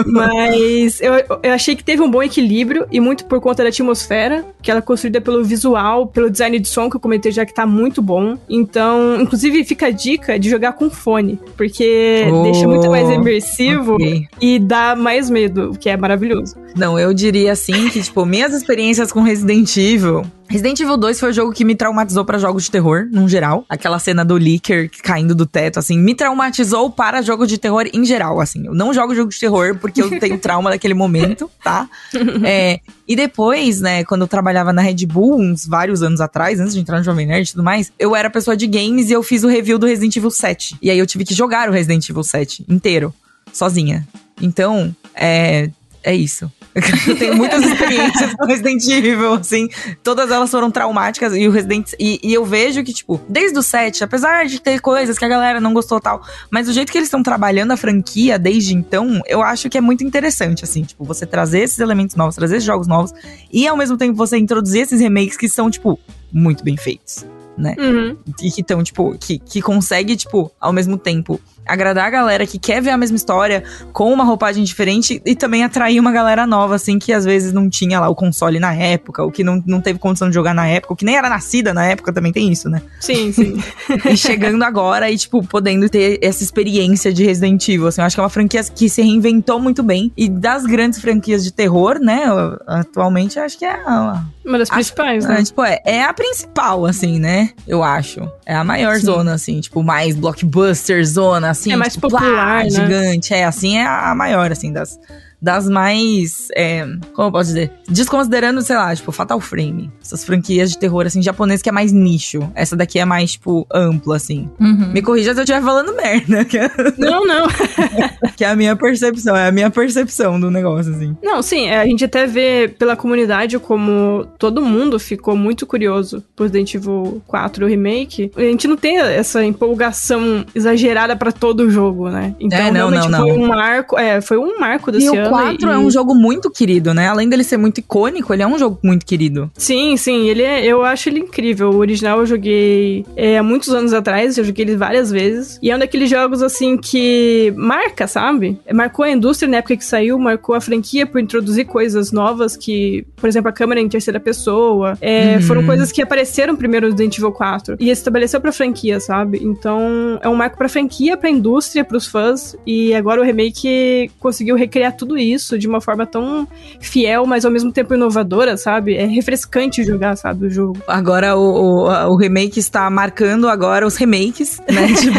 D: Mas eu, eu achei que teve um bom equilíbrio e muito por conta da atmosfera, que ela é construída pelo visual, pelo design de som, que eu comentei já que tá muito bom. Então, inclusive, fica a dica de jogar com fone, porque oh, deixa muito mais imersivo okay. e dá mais medo, o que é maravilhoso.
A: Não, eu diria assim que, tipo, minhas experiências com Resident Evil Resident Evil 2 foi o jogo que me traumatizou para jogos de terror, num geral. Aquela cena do Licker caindo do teto, assim, me traumatizou para jogos de terror em geral, assim. Eu não jogo jogos de terror porque eu tenho (laughs) trauma daquele momento, tá? (laughs) É, e depois, né, quando eu trabalhava na Red Bull, uns vários anos atrás, antes de entrar no Jovem Nerd e tudo mais, eu era pessoa de games e eu fiz o review do Resident Evil 7. E aí eu tive que jogar o Resident Evil 7 inteiro, sozinha. Então, é, é isso. (laughs) Eu tenho muitas experiências com Resident Evil, assim. Todas elas foram traumáticas. E o Resident. E, e, eu vejo que, tipo, desde o 7, apesar de ter coisas que a galera não gostou tal, mas o jeito que eles estão trabalhando a franquia desde então, eu acho que é muito interessante, assim. Tipo, você trazer esses elementos novos, trazer esses jogos novos. E ao mesmo tempo você introduzir esses remakes que são, tipo, muito bem feitos né? Uhum. E que estão, tipo, que, que consegue, tipo, ao mesmo tempo agradar a galera que quer ver a mesma história com uma roupagem diferente e também atrair uma galera nova, assim, que às vezes não tinha lá o console na época, ou que não, não teve condição de jogar na época, ou que nem era nascida na época, também tem isso, né?
D: Sim, sim. (laughs)
A: e chegando agora e, tipo, podendo ter essa experiência de Resident Evil, assim, eu acho que é uma franquia que se reinventou muito bem. E das grandes franquias de terror, né, atualmente, acho que é a,
D: uma das principais, né?
A: É, tipo, é, é a principal, assim, né? Eu acho. É a maior Sim. zona, assim, tipo, mais blockbuster zona, assim.
D: É mais
A: tipo,
D: popular, plá, né?
A: Gigante, é, assim, é a maior, assim, das das mais. É, como eu posso dizer? Desconsiderando, sei lá, tipo, Fatal Frame. Essas franquias de terror, assim, japonês que é mais nicho. Essa daqui é mais, tipo, ampla, assim. Uhum. Me corrija se eu estiver falando merda.
D: É não, não. (laughs)
A: que é a minha percepção, é a minha percepção do negócio, assim.
D: Não, sim, é, a gente até vê pela comunidade como todo mundo ficou muito curioso por Resident Evil 4 Remake. A gente não tem essa empolgação exagerada para todo o jogo, né? Então, é, não, realmente não, foi um marco. É, foi um marco desse e ano.
A: 4 e... é um jogo muito querido, né? Além dele ser muito icônico, ele é um jogo muito querido.
D: Sim, sim, ele é, eu acho ele incrível. O original eu joguei é, há muitos anos atrás, eu joguei ele várias vezes. E é um daqueles jogos, assim, que marca, sabe? Marcou a indústria na época que saiu, marcou a franquia por introduzir coisas novas que, por exemplo, a câmera em terceira pessoa. É, uhum. Foram coisas que apareceram primeiro no Resident Evil 4 e estabeleceu pra franquia, sabe? Então, é um marco pra franquia, pra indústria, pros fãs. E agora o remake conseguiu recriar tudo isso isso de uma forma tão fiel, mas ao mesmo tempo inovadora, sabe? É refrescante jogar, sabe, o jogo.
A: Agora o, o, o remake está marcando agora os remakes, né? (laughs) tipo,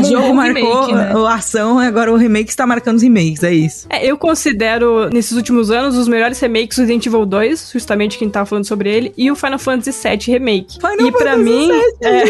A: o jogo marcou remake, né? a ação, agora o remake está marcando os remakes, é isso.
D: É, eu considero, nesses últimos anos, os melhores remakes do Resident Evil 2, justamente quem tava falando sobre ele, e o Final Fantasy VII Remake.
A: Final
D: e
A: para mim... É...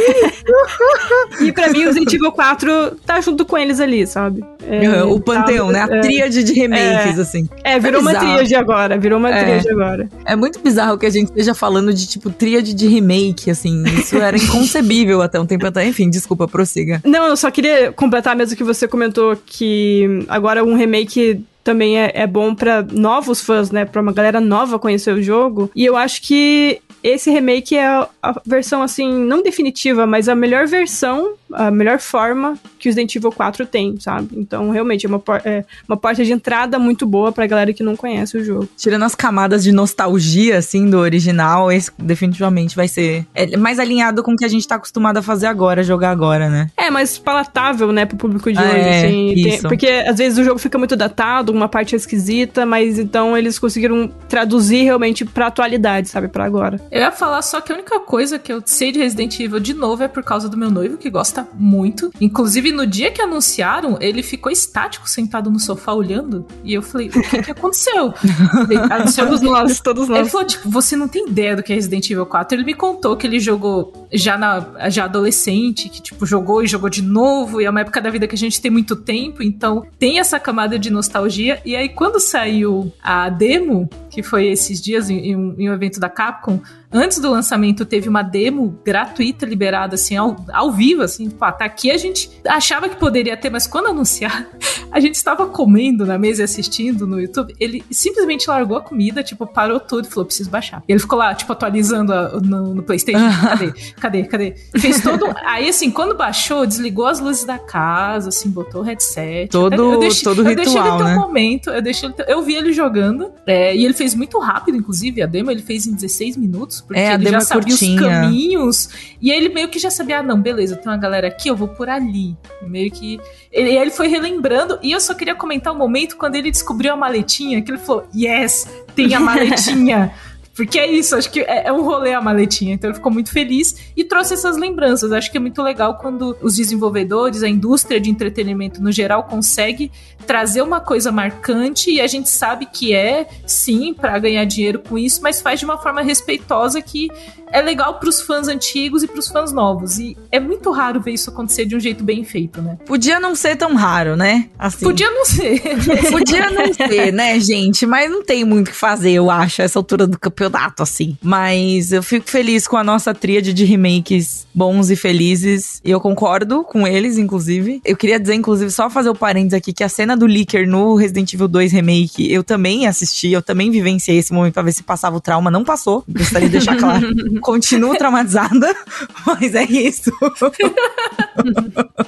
A: (laughs)
D: e para mim, o Resident Evil 4 tá junto com eles ali, sabe?
A: É, o panteão, tá, né? A é. tríade de remakes,
D: é,
A: assim.
D: É, virou é uma tríade agora, virou uma é. tríade agora.
A: É muito bizarro que a gente esteja falando de, tipo, tríade de remake, assim. Isso era (laughs) inconcebível até um tempo atrás. Enfim, desculpa, prossiga.
D: Não, eu só queria completar mesmo que você comentou que agora um remake também é, é bom para novos fãs, né? Pra uma galera nova conhecer o jogo. E eu acho que esse remake é a versão, assim, não definitiva, mas a melhor versão, a melhor forma que o Resident Evil 4 tem, sabe? Então, realmente, é uma, é uma porta de entrada muito boa pra galera que não conhece o jogo.
A: Tirando as camadas de nostalgia, assim, do original, esse definitivamente vai ser é mais alinhado com o que a gente tá acostumado a fazer agora, jogar agora, né?
D: É, mais palatável, né, pro público de ah, hoje, é, assim. Tem, porque, às vezes, o jogo fica muito datado, uma parte é esquisita, mas então eles conseguiram traduzir realmente pra atualidade, sabe? Pra agora.
B: Eu ia falar só que a única coisa que eu sei de Resident Evil de novo é por causa do meu noivo, que gosta muito. Inclusive, no dia que anunciaram, ele ficou estático sentado no sofá olhando. E eu falei, o que, que aconteceu? (laughs)
D: todos nós, todos nós.
B: Ele falou, tipo, você não tem ideia do que é Resident Evil 4. Ele me contou que ele jogou já, na, já adolescente, que, tipo, jogou e jogou de novo. E é uma época da vida que a gente tem muito tempo, então tem essa camada de nostalgia. E aí, quando saiu a demo, que foi esses dias em, um evento da Capcom, antes do lançamento teve uma demo gratuita liberada assim ao, ao vivo assim, tipo, ah, tá aqui a gente achava que poderia ter, mas quando anunciar, (laughs) a gente estava comendo na mesa e assistindo no YouTube, ele simplesmente largou a comida, tipo, parou tudo e falou, preciso baixar. E ele ficou lá, tipo, atualizando a, no, no, PlayStation, (laughs) cadê? Cadê? Cadê? Fez todo, aí assim, quando baixou, desligou as luzes da casa, assim, botou o headset.
A: Todo, eu deixei, todo eu ritual, deixei ele ter
B: né? um momento, eu deixei ter, eu vi ele jogando, é, e ele fez muito rápido, inclusive, a demo ele fez em 16 minutos, porque é, ele já sabia curtinha. os caminhos. E ele meio que já sabia, ah, não, beleza, tem uma galera aqui, eu vou por ali. Meio que. Ele, ele foi relembrando. E eu só queria comentar o um momento quando ele descobriu a maletinha, que ele falou: Yes, tem a maletinha. (laughs) Porque é isso, acho que é, é, um rolê a maletinha. Então ele ficou muito feliz e trouxe essas lembranças. Acho que é muito legal quando os desenvolvedores, a indústria de entretenimento no geral consegue trazer uma coisa marcante e a gente sabe que é, sim, para ganhar dinheiro com isso, mas faz de uma forma respeitosa que é legal para os fãs antigos e para os fãs novos. E é muito raro ver isso acontecer de um jeito bem feito, né?
A: Podia não ser tão raro, né?
B: Assim. Podia não ser. (laughs)
A: Podia não ser, né, gente? Mas não tem muito o que fazer, eu acho, essa altura do campeonato assim. Mas eu fico feliz com a nossa tríade de remakes bons e felizes. E eu concordo com eles, inclusive. Eu queria dizer, inclusive, só fazer o parênteses aqui, que a cena do Licker no Resident Evil 2 Remake, eu também assisti, eu também vivenciei esse momento pra ver se passava o trauma. Não passou, gostaria de deixar claro. (laughs) Continuo traumatizada, (laughs) mas é isso.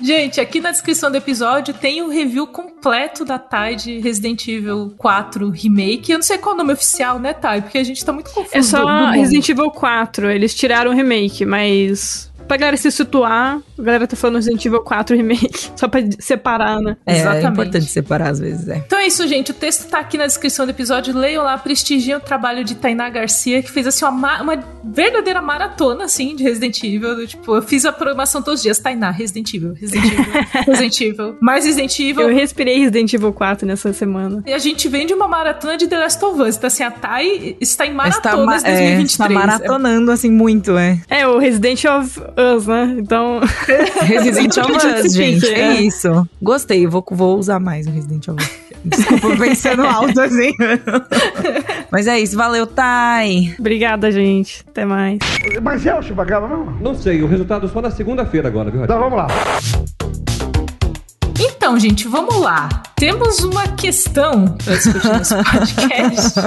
B: Gente, aqui na descrição do episódio tem o um review completo da Tide Resident Evil 4 Remake. Eu não sei qual é o nome oficial, né, Thay? Porque a gente tá muito confuso.
D: É só Resident Evil 4. Eles tiraram o remake, mas pra galera se situar, a galera tá falando Resident Evil 4 Remake, (laughs) só pra separar, né?
A: É, é Exatamente. é importante separar às vezes, é.
B: Então é isso, gente. O texto tá aqui na descrição do episódio. Leiam lá, prestigiem o trabalho de Tainá Garcia, que fez assim uma, uma verdadeira maratona, assim, de Resident Evil. Tipo, eu fiz a programação todos os dias. Tainá, Resident Evil, Resident Evil, (laughs) Resident Evil, mais Resident Evil.
D: Eu respirei Resident Evil 4 nessa semana.
B: E a gente vem de uma maratona de The Last of Us. Então, assim, a Thay está em maratonas está, 2023. É, está
A: maratonando, assim, muito, é.
D: É, o Resident of Us, né? Então. (laughs)
A: Resident Evil Us, gente. É. é isso. Gostei, vou, vou usar mais o Resident Evil. Desculpa, pensando alto assim. (laughs) Mas é isso, valeu, Thay.
D: Obrigada, gente. Até mais.
E: Mas é o Chupacabra, não?
F: Não sei, o resultado só na segunda-feira agora, viu?
E: Então vamos lá.
B: Então, gente, vamos lá. Temos uma questão para discutir nesse (laughs) podcast.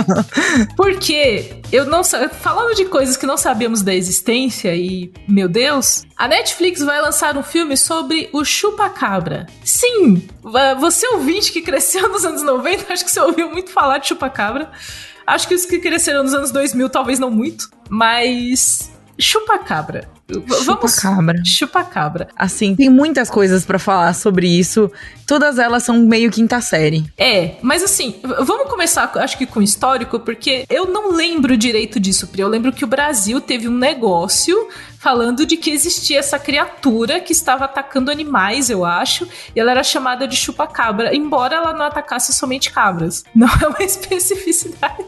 B: porque eu não falando de coisas que não sabemos da existência e, meu Deus, a Netflix vai lançar um filme sobre o chupacabra. Sim, você ouvinte que cresceu nos anos 90, acho que você ouviu muito falar de chupacabra. Acho que os que cresceram nos anos 2000 talvez não muito, mas chupacabra.
A: Vamos cabra.
B: Chupa cabra.
A: Assim, tem muitas coisas para falar sobre isso. Todas elas são meio quinta série.
B: É, mas assim, vamos começar, acho que com o histórico, porque eu não lembro direito disso, Pri. Eu lembro que o Brasil teve um negócio falando de que existia essa criatura que estava atacando animais, eu acho, e ela era chamada de chupacabra, embora ela não atacasse somente cabras. (laughs) Não é uma especificidade.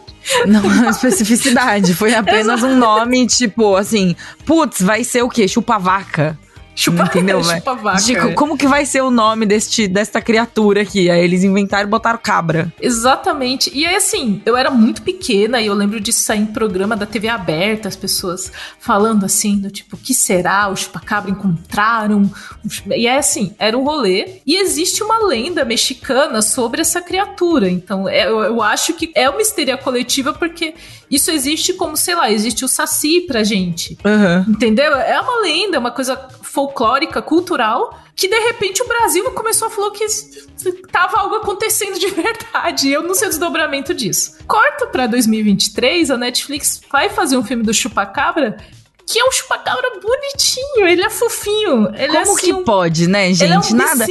A: Não é uma especificidade, foi apenas um nome tipo assim, putz, vai ser o quê? Chupa-vaca. Chupa, Entendeu, (laughs) chupa vaca. Tipo, como que vai ser o nome deste, desta criatura aqui? Aí eles inventaram e botaram cabra.
B: Exatamente. E aí, assim, eu era muito pequena e eu lembro de sair em programa da TV aberta, as pessoas falando assim, do tipo, o que será? O chupacabra encontraram. E é assim, era um rolê. E existe uma lenda mexicana sobre essa criatura. Então, é, eu, eu acho que é uma histeria coletiva porque isso existe como, sei lá, existe o saci pra gente. Uhum. Entendeu? É uma lenda, é uma coisa folclórica, cultural, que de repente o Brasil começou a falar que tava algo acontecendo de (laughs) verdade. Eu não sei o desdobramento disso. Corta pra 2023, a Netflix vai fazer um filme do Chupacabra que é um chupacabra bonitinho, ele é fofinho. Ele
A: Como
B: é assim,
A: que pode, né, gente?
B: Ele é um nada.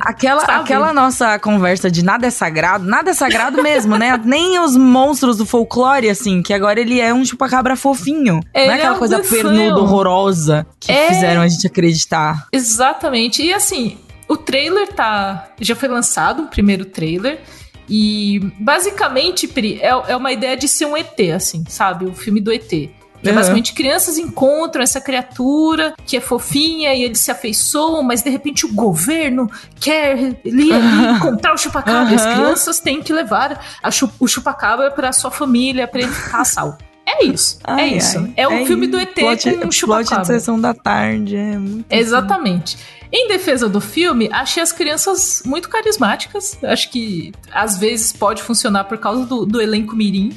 A: Aquela, aquela nossa conversa de nada é sagrado, nada é sagrado mesmo, né? (laughs) Nem os monstros do folclore, assim, que agora ele é um chupacabra fofinho. Ele não é aquela é um coisa pernuda, horrorosa que é... fizeram a gente acreditar.
B: Exatamente. E assim, o trailer tá. Já foi lançado, o primeiro trailer. E basicamente, Pri, é, é uma ideia de ser um ET, assim, sabe? O filme do ET. Que uhum. basicamente crianças encontram essa criatura que é fofinha e eles se afeiçoam, mas de repente o governo quer ali, uhum. encontrar o chupacabra. Uhum. As crianças têm que levar chup o chupacabra para sua família para ele ficar salvo. É isso. Ai, é isso. Ai, é o é filme do ET plot, com um chupacabra. Plot de
A: sessão da tarde. É muito
B: Exatamente. Assim. Em defesa do filme, achei as crianças muito carismáticas. Acho que às vezes pode funcionar por causa do, do elenco mirim.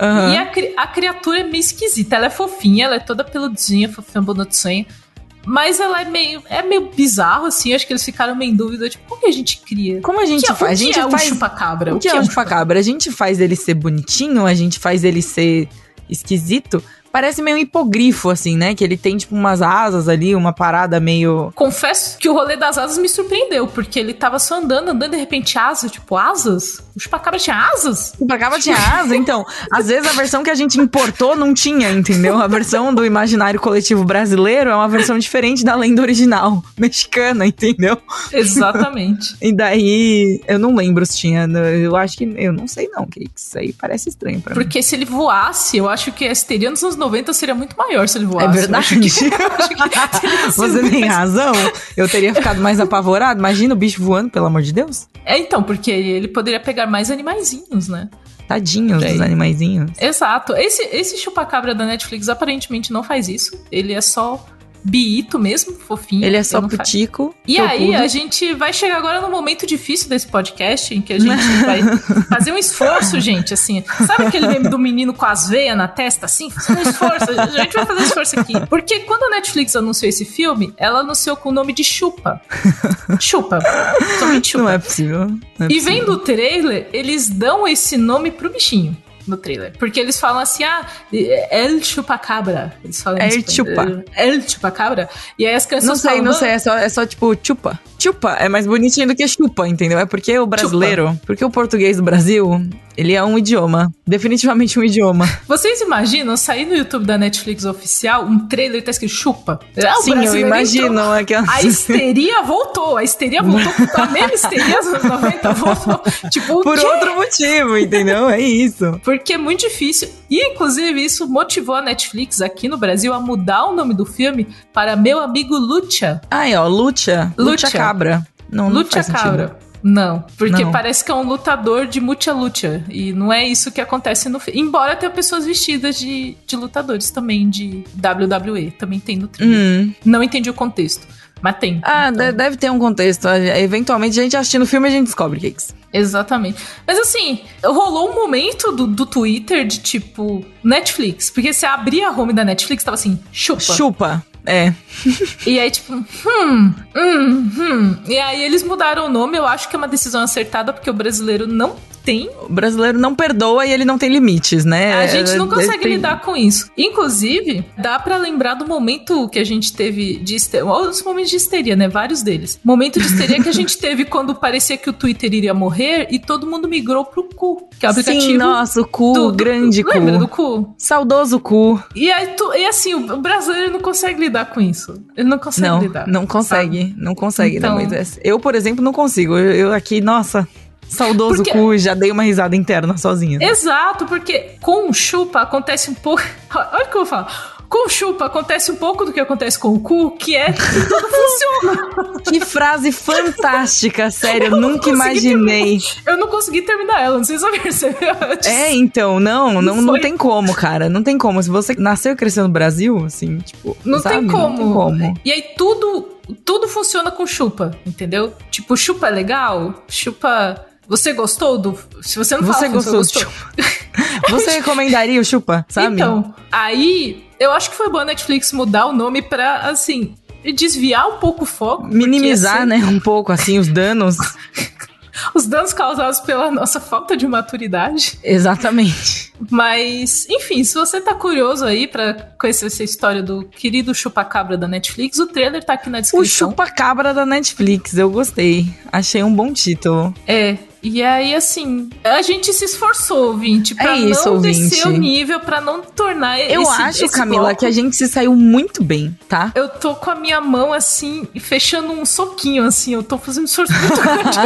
B: Uhum. E a, a, criatura é meio esquisita. Ela é fofinha, ela é toda peludinha, fofinha, bonitinha. Mas ela é meio, é meio bizarro, assim. Acho que eles ficaram meio em dúvida, tipo, como que a gente cria?
A: Como a gente que, faz? A gente
B: é
A: faz.
B: Um chupacabra?
A: O que, o é um chupacabra? A gente faz ele ser bonitinho, a gente faz ele ser esquisito. Parece meio um hipogrifo, assim, né? Que ele tem, tipo, umas asas ali, uma parada meio.
B: Confesso que o rolê das asas me surpreendeu, porque ele tava só andando, andando, de repente, asas, tipo, asas? O chupacabra tinha asas?
A: O chupacabra tinha asas, então. às vezes a versão que a gente importou não tinha, entendeu? A versão do imaginário coletivo brasileiro é uma versão diferente da lenda original mexicana, entendeu?
B: Exatamente. (laughs)
A: e daí, eu não lembro se tinha. Eu acho que. Eu não sei, não, que isso aí parece estranho pra
B: porque mim. Porque se ele voasse, eu acho que a histeria nos anos 90 seria muito maior se ele voasse.
A: É verdade. Que, (laughs) (laughs) Você tem razão. Eu teria ficado mais apavorado. Imagina o bicho voando, pelo amor de Deus.
B: É, então, porque ele poderia pegar mais animaizinhos, né?
A: Tadinhos dos animaizinhos.
B: Exato. Esse, esse chupacabra da Netflix aparentemente não faz isso. Ele é só biito mesmo, fofinho.
A: Ele é só putico.
B: E aí, a gente vai chegar agora no momento difícil desse podcast, em que a gente (laughs) vai fazer um esforço, gente, assim. Sabe aquele meme do menino com as veias na testa, assim? Fazer um esforço. A gente vai fazer um esforço aqui. Porque quando a Netflix anunciou esse filme, ela anunciou com o nome de Chupa. Chupa. Somente Chupa.
A: Não é possível. Não é
B: e vendo o trailer, eles dão esse nome pro bichinho no trailer. Porque eles falam assim, ah, El Chupacabra. Eles falam
A: El Chupa.
B: El Chupacabra. E aí as crianças
A: Não sei,
B: falam,
A: não sei, é só, é só tipo chupa. Chupa é mais bonitinho do que chupa, entendeu? É porque o brasileiro, chupa. porque o português do Brasil, ele é um idioma. Definitivamente um idioma. (laughs)
B: Vocês imaginam sair no YouTube da Netflix oficial um trailer e tá escrito chupa?
A: É, Sim, eu imagino.
B: Aquela... A histeria voltou. A histeria voltou. A mesma histeria dos anos 90 (laughs) voltou. Tipo,
A: Por outro motivo, entendeu? É isso.
B: Porque é muito difícil. E, inclusive, isso motivou a Netflix aqui no Brasil a mudar o nome do filme para Meu Amigo Lucha.
A: Ai, ó, Lucha. Lucha, Lucha cabra.
B: Não, não Lucha cabra. Não, porque não. parece que é um lutador de mucha lucha. E não é isso que acontece no filme. Embora tenha pessoas vestidas de, de lutadores também, de WWE. Também tem no trilho. Hum. Não entendi o contexto. Mas tem.
A: Ah, então. deve ter um contexto. Eventualmente, a gente assistindo o filme, a gente descobre, Cakes.
B: Exatamente. Mas assim, rolou um momento do, do Twitter de tipo, Netflix. Porque você abria a home da Netflix, tava assim, chupa.
A: Chupa. É.
B: e aí, tipo, hum, hum, hum. E aí eles mudaram o nome, eu acho que é uma decisão acertada, porque o brasileiro não tem.
A: O brasileiro não perdoa e ele não tem limites, né?
B: A gente não consegue tem... lidar com isso. Inclusive, dá para lembrar do momento que a gente teve de histeria. Os momentos de histeria, né? Vários deles. Momento de histeria que a gente (laughs) teve quando parecia que o Twitter iria morrer e todo mundo migrou pro cu, que é o aplicativo.
A: Sim, nossa, o cu, do, grande
B: do,
A: cu.
B: Lembra do cu?
A: Saudoso cu.
B: E aí, tu, e assim, o brasileiro não consegue lidar com isso. Ele não consegue
A: não,
B: lidar.
A: Não consegue, sabe? não consegue, então, né, Moisés? Eu, por exemplo, não consigo. Eu, eu aqui, nossa, Saudoso porque... cu, já dei uma risada interna sozinha.
B: Exato, porque com chupa acontece um pouco. (laughs) Olha o que eu vou falar Com chupa acontece um pouco do que acontece com o cu, que é que tudo (laughs) funciona.
A: Que frase fantástica, sério, eu, nunca imaginei.
B: Eu não consegui terminar ela, não sei se você percebeu.
A: É, então, não, não, não tem como, cara, não tem como. Se você nasceu e cresceu no Brasil, assim, tipo,
B: não, tem como. não tem como. E aí tudo, tudo funciona com chupa, entendeu? Tipo, chupa é legal, chupa você gostou do. Se você não
A: você
B: fala
A: gostou, gostou. você (laughs) recomendaria o Chupa, sabe?
B: Então, aí eu acho que foi bom a Netflix mudar o nome pra, assim, desviar um pouco o foco.
A: Minimizar, assim, né, um pouco, assim, os danos. (laughs)
B: os danos causados pela nossa falta de maturidade.
A: Exatamente.
B: Mas, enfim, se você tá curioso aí para conhecer essa história do querido chupacabra da Netflix, o trailer tá aqui na descrição.
A: O chupacabra da Netflix, eu gostei. Achei um bom título.
B: É, e aí, assim, a gente se esforçou, ouvinte, pra é isso, não ouvinte. descer o nível, pra não tornar
A: Eu
B: esse,
A: acho,
B: esse
A: Camila, bloco. que a gente se saiu muito bem, tá?
B: Eu tô com a minha mão, assim, fechando um soquinho, assim, eu tô fazendo muito grande.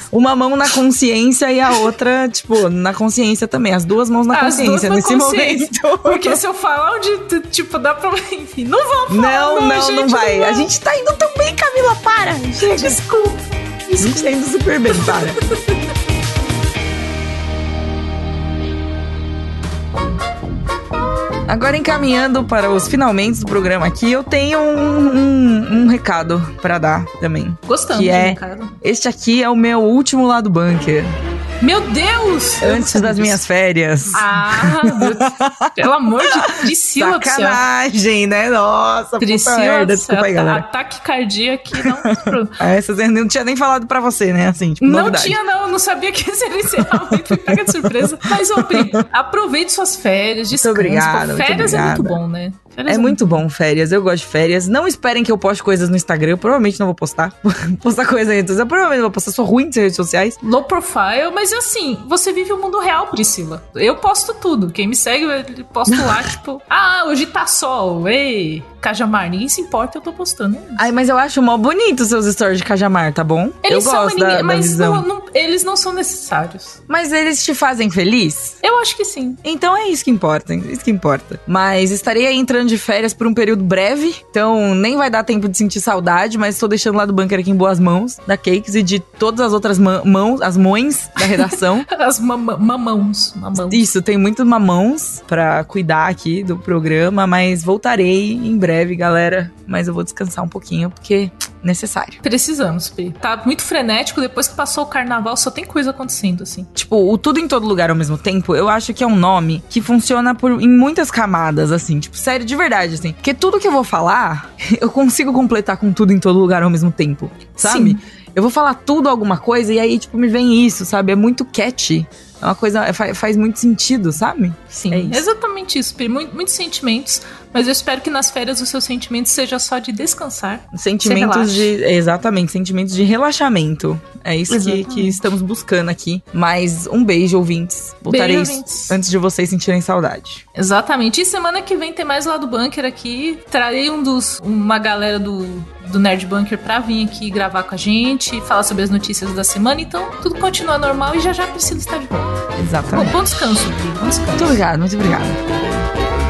B: (laughs)
A: Uma mão na consciência e a outra, tipo, na consciência também. As duas mãos na As consciência nesse consciência. momento.
B: Porque se eu falar onde, tipo, dá pra... Enfim, não vamos
A: falar. Não, não, gente, não vai. Não a gente tá indo tão bem, Camila, para.
B: Chega. (laughs) Desculpa.
A: A gente tá indo super bem, para. Agora, encaminhando para os finalmente do programa aqui, eu tenho um, um, um recado para dar também.
B: Gostando
A: que
B: é,
A: recado. Este aqui é o meu último lado bunker.
B: Meu Deus!
A: Antes das minhas férias.
B: Ah, meu, pelo amor de (laughs) Priscila
A: Sacanagem, né? Nossa, Priscila puta merda. Desculpa aí, galera.
B: Ataque cardíaco aqui não. (laughs)
A: Essa não tinha nem falado pra você, né? Assim, tipo,
B: Não
A: novidade.
B: tinha, não. Não sabia que seria. Fui pega de surpresa. Mas, ô, Pri, aproveite suas férias, descanse. Muito obrigado, Férias muito é muito bom, né?
A: Férias é, é muito bom férias, eu gosto de férias. Não esperem que eu poste coisas no Instagram, eu provavelmente não vou postar. (laughs) postar coisa aí, eu provavelmente não vou postar, sou ruim de redes sociais.
B: Low profile, mas assim, você vive o mundo real, Priscila. Eu posto tudo. Quem me segue, eu posto lá, (laughs) tipo, ah, hoje tá sol, ei, Cajamar, ninguém se importa, eu tô postando.
A: Ai, mas eu acho mó bonito os seus stories de Cajamar, tá bom?
B: Eles
A: eu
B: são
A: gosto da,
B: mas
A: da
B: não, não, eles não são necessários.
A: Mas eles te fazem feliz?
B: Eu acho que sim.
A: Então é isso que importa, é isso que importa. Mas estarei aí entrando de férias por um período breve, então nem vai dar tempo de sentir saudade, mas estou deixando lá do bunker aqui em boas mãos, da Cakes e de todas as outras mãos, as mães da redação. (laughs)
B: as mamãos, mamãos.
A: Isso, tem muitos mamãos para cuidar aqui do programa, mas voltarei em breve, galera. Mas eu vou descansar um pouquinho, porque necessário.
B: Precisamos, Pi. Tá muito frenético, depois que passou o carnaval, só tem coisa acontecendo, assim.
A: Tipo, o tudo em todo lugar ao mesmo tempo, eu acho que é um nome que funciona por, em muitas camadas, assim. Tipo, sério, de verdade, assim. Porque tudo que eu vou falar, (laughs) eu consigo completar com tudo em todo lugar ao mesmo tempo, sabe? Sim. Eu vou falar tudo alguma coisa e aí, tipo, me vem isso, sabe? É muito catchy. É uma coisa, é, faz, faz muito sentido, sabe?
B: Sim, é exatamente isso, Pri. Muito, muitos sentimentos, mas eu espero que nas férias o seu sentimento seja só de descansar.
A: Sentimentos de. Exatamente, sentimentos de relaxamento. É isso que, que, estamos buscando aqui. Mas um beijo, ouvintes. Voltarei beijo, ouvintes. antes de vocês sentirem saudade.
B: Exatamente. E semana que vem tem mais lá do bunker aqui. Trarei um dos. uma galera do do Nerd Bunker pra vir aqui gravar com a gente, falar sobre as notícias da semana. Então, tudo continua normal e já já precisa estar de volta.
A: Exatamente.
B: Bom, bom descanso, Bri. Bom descanso.
A: Muito obrigado, muito obrigado.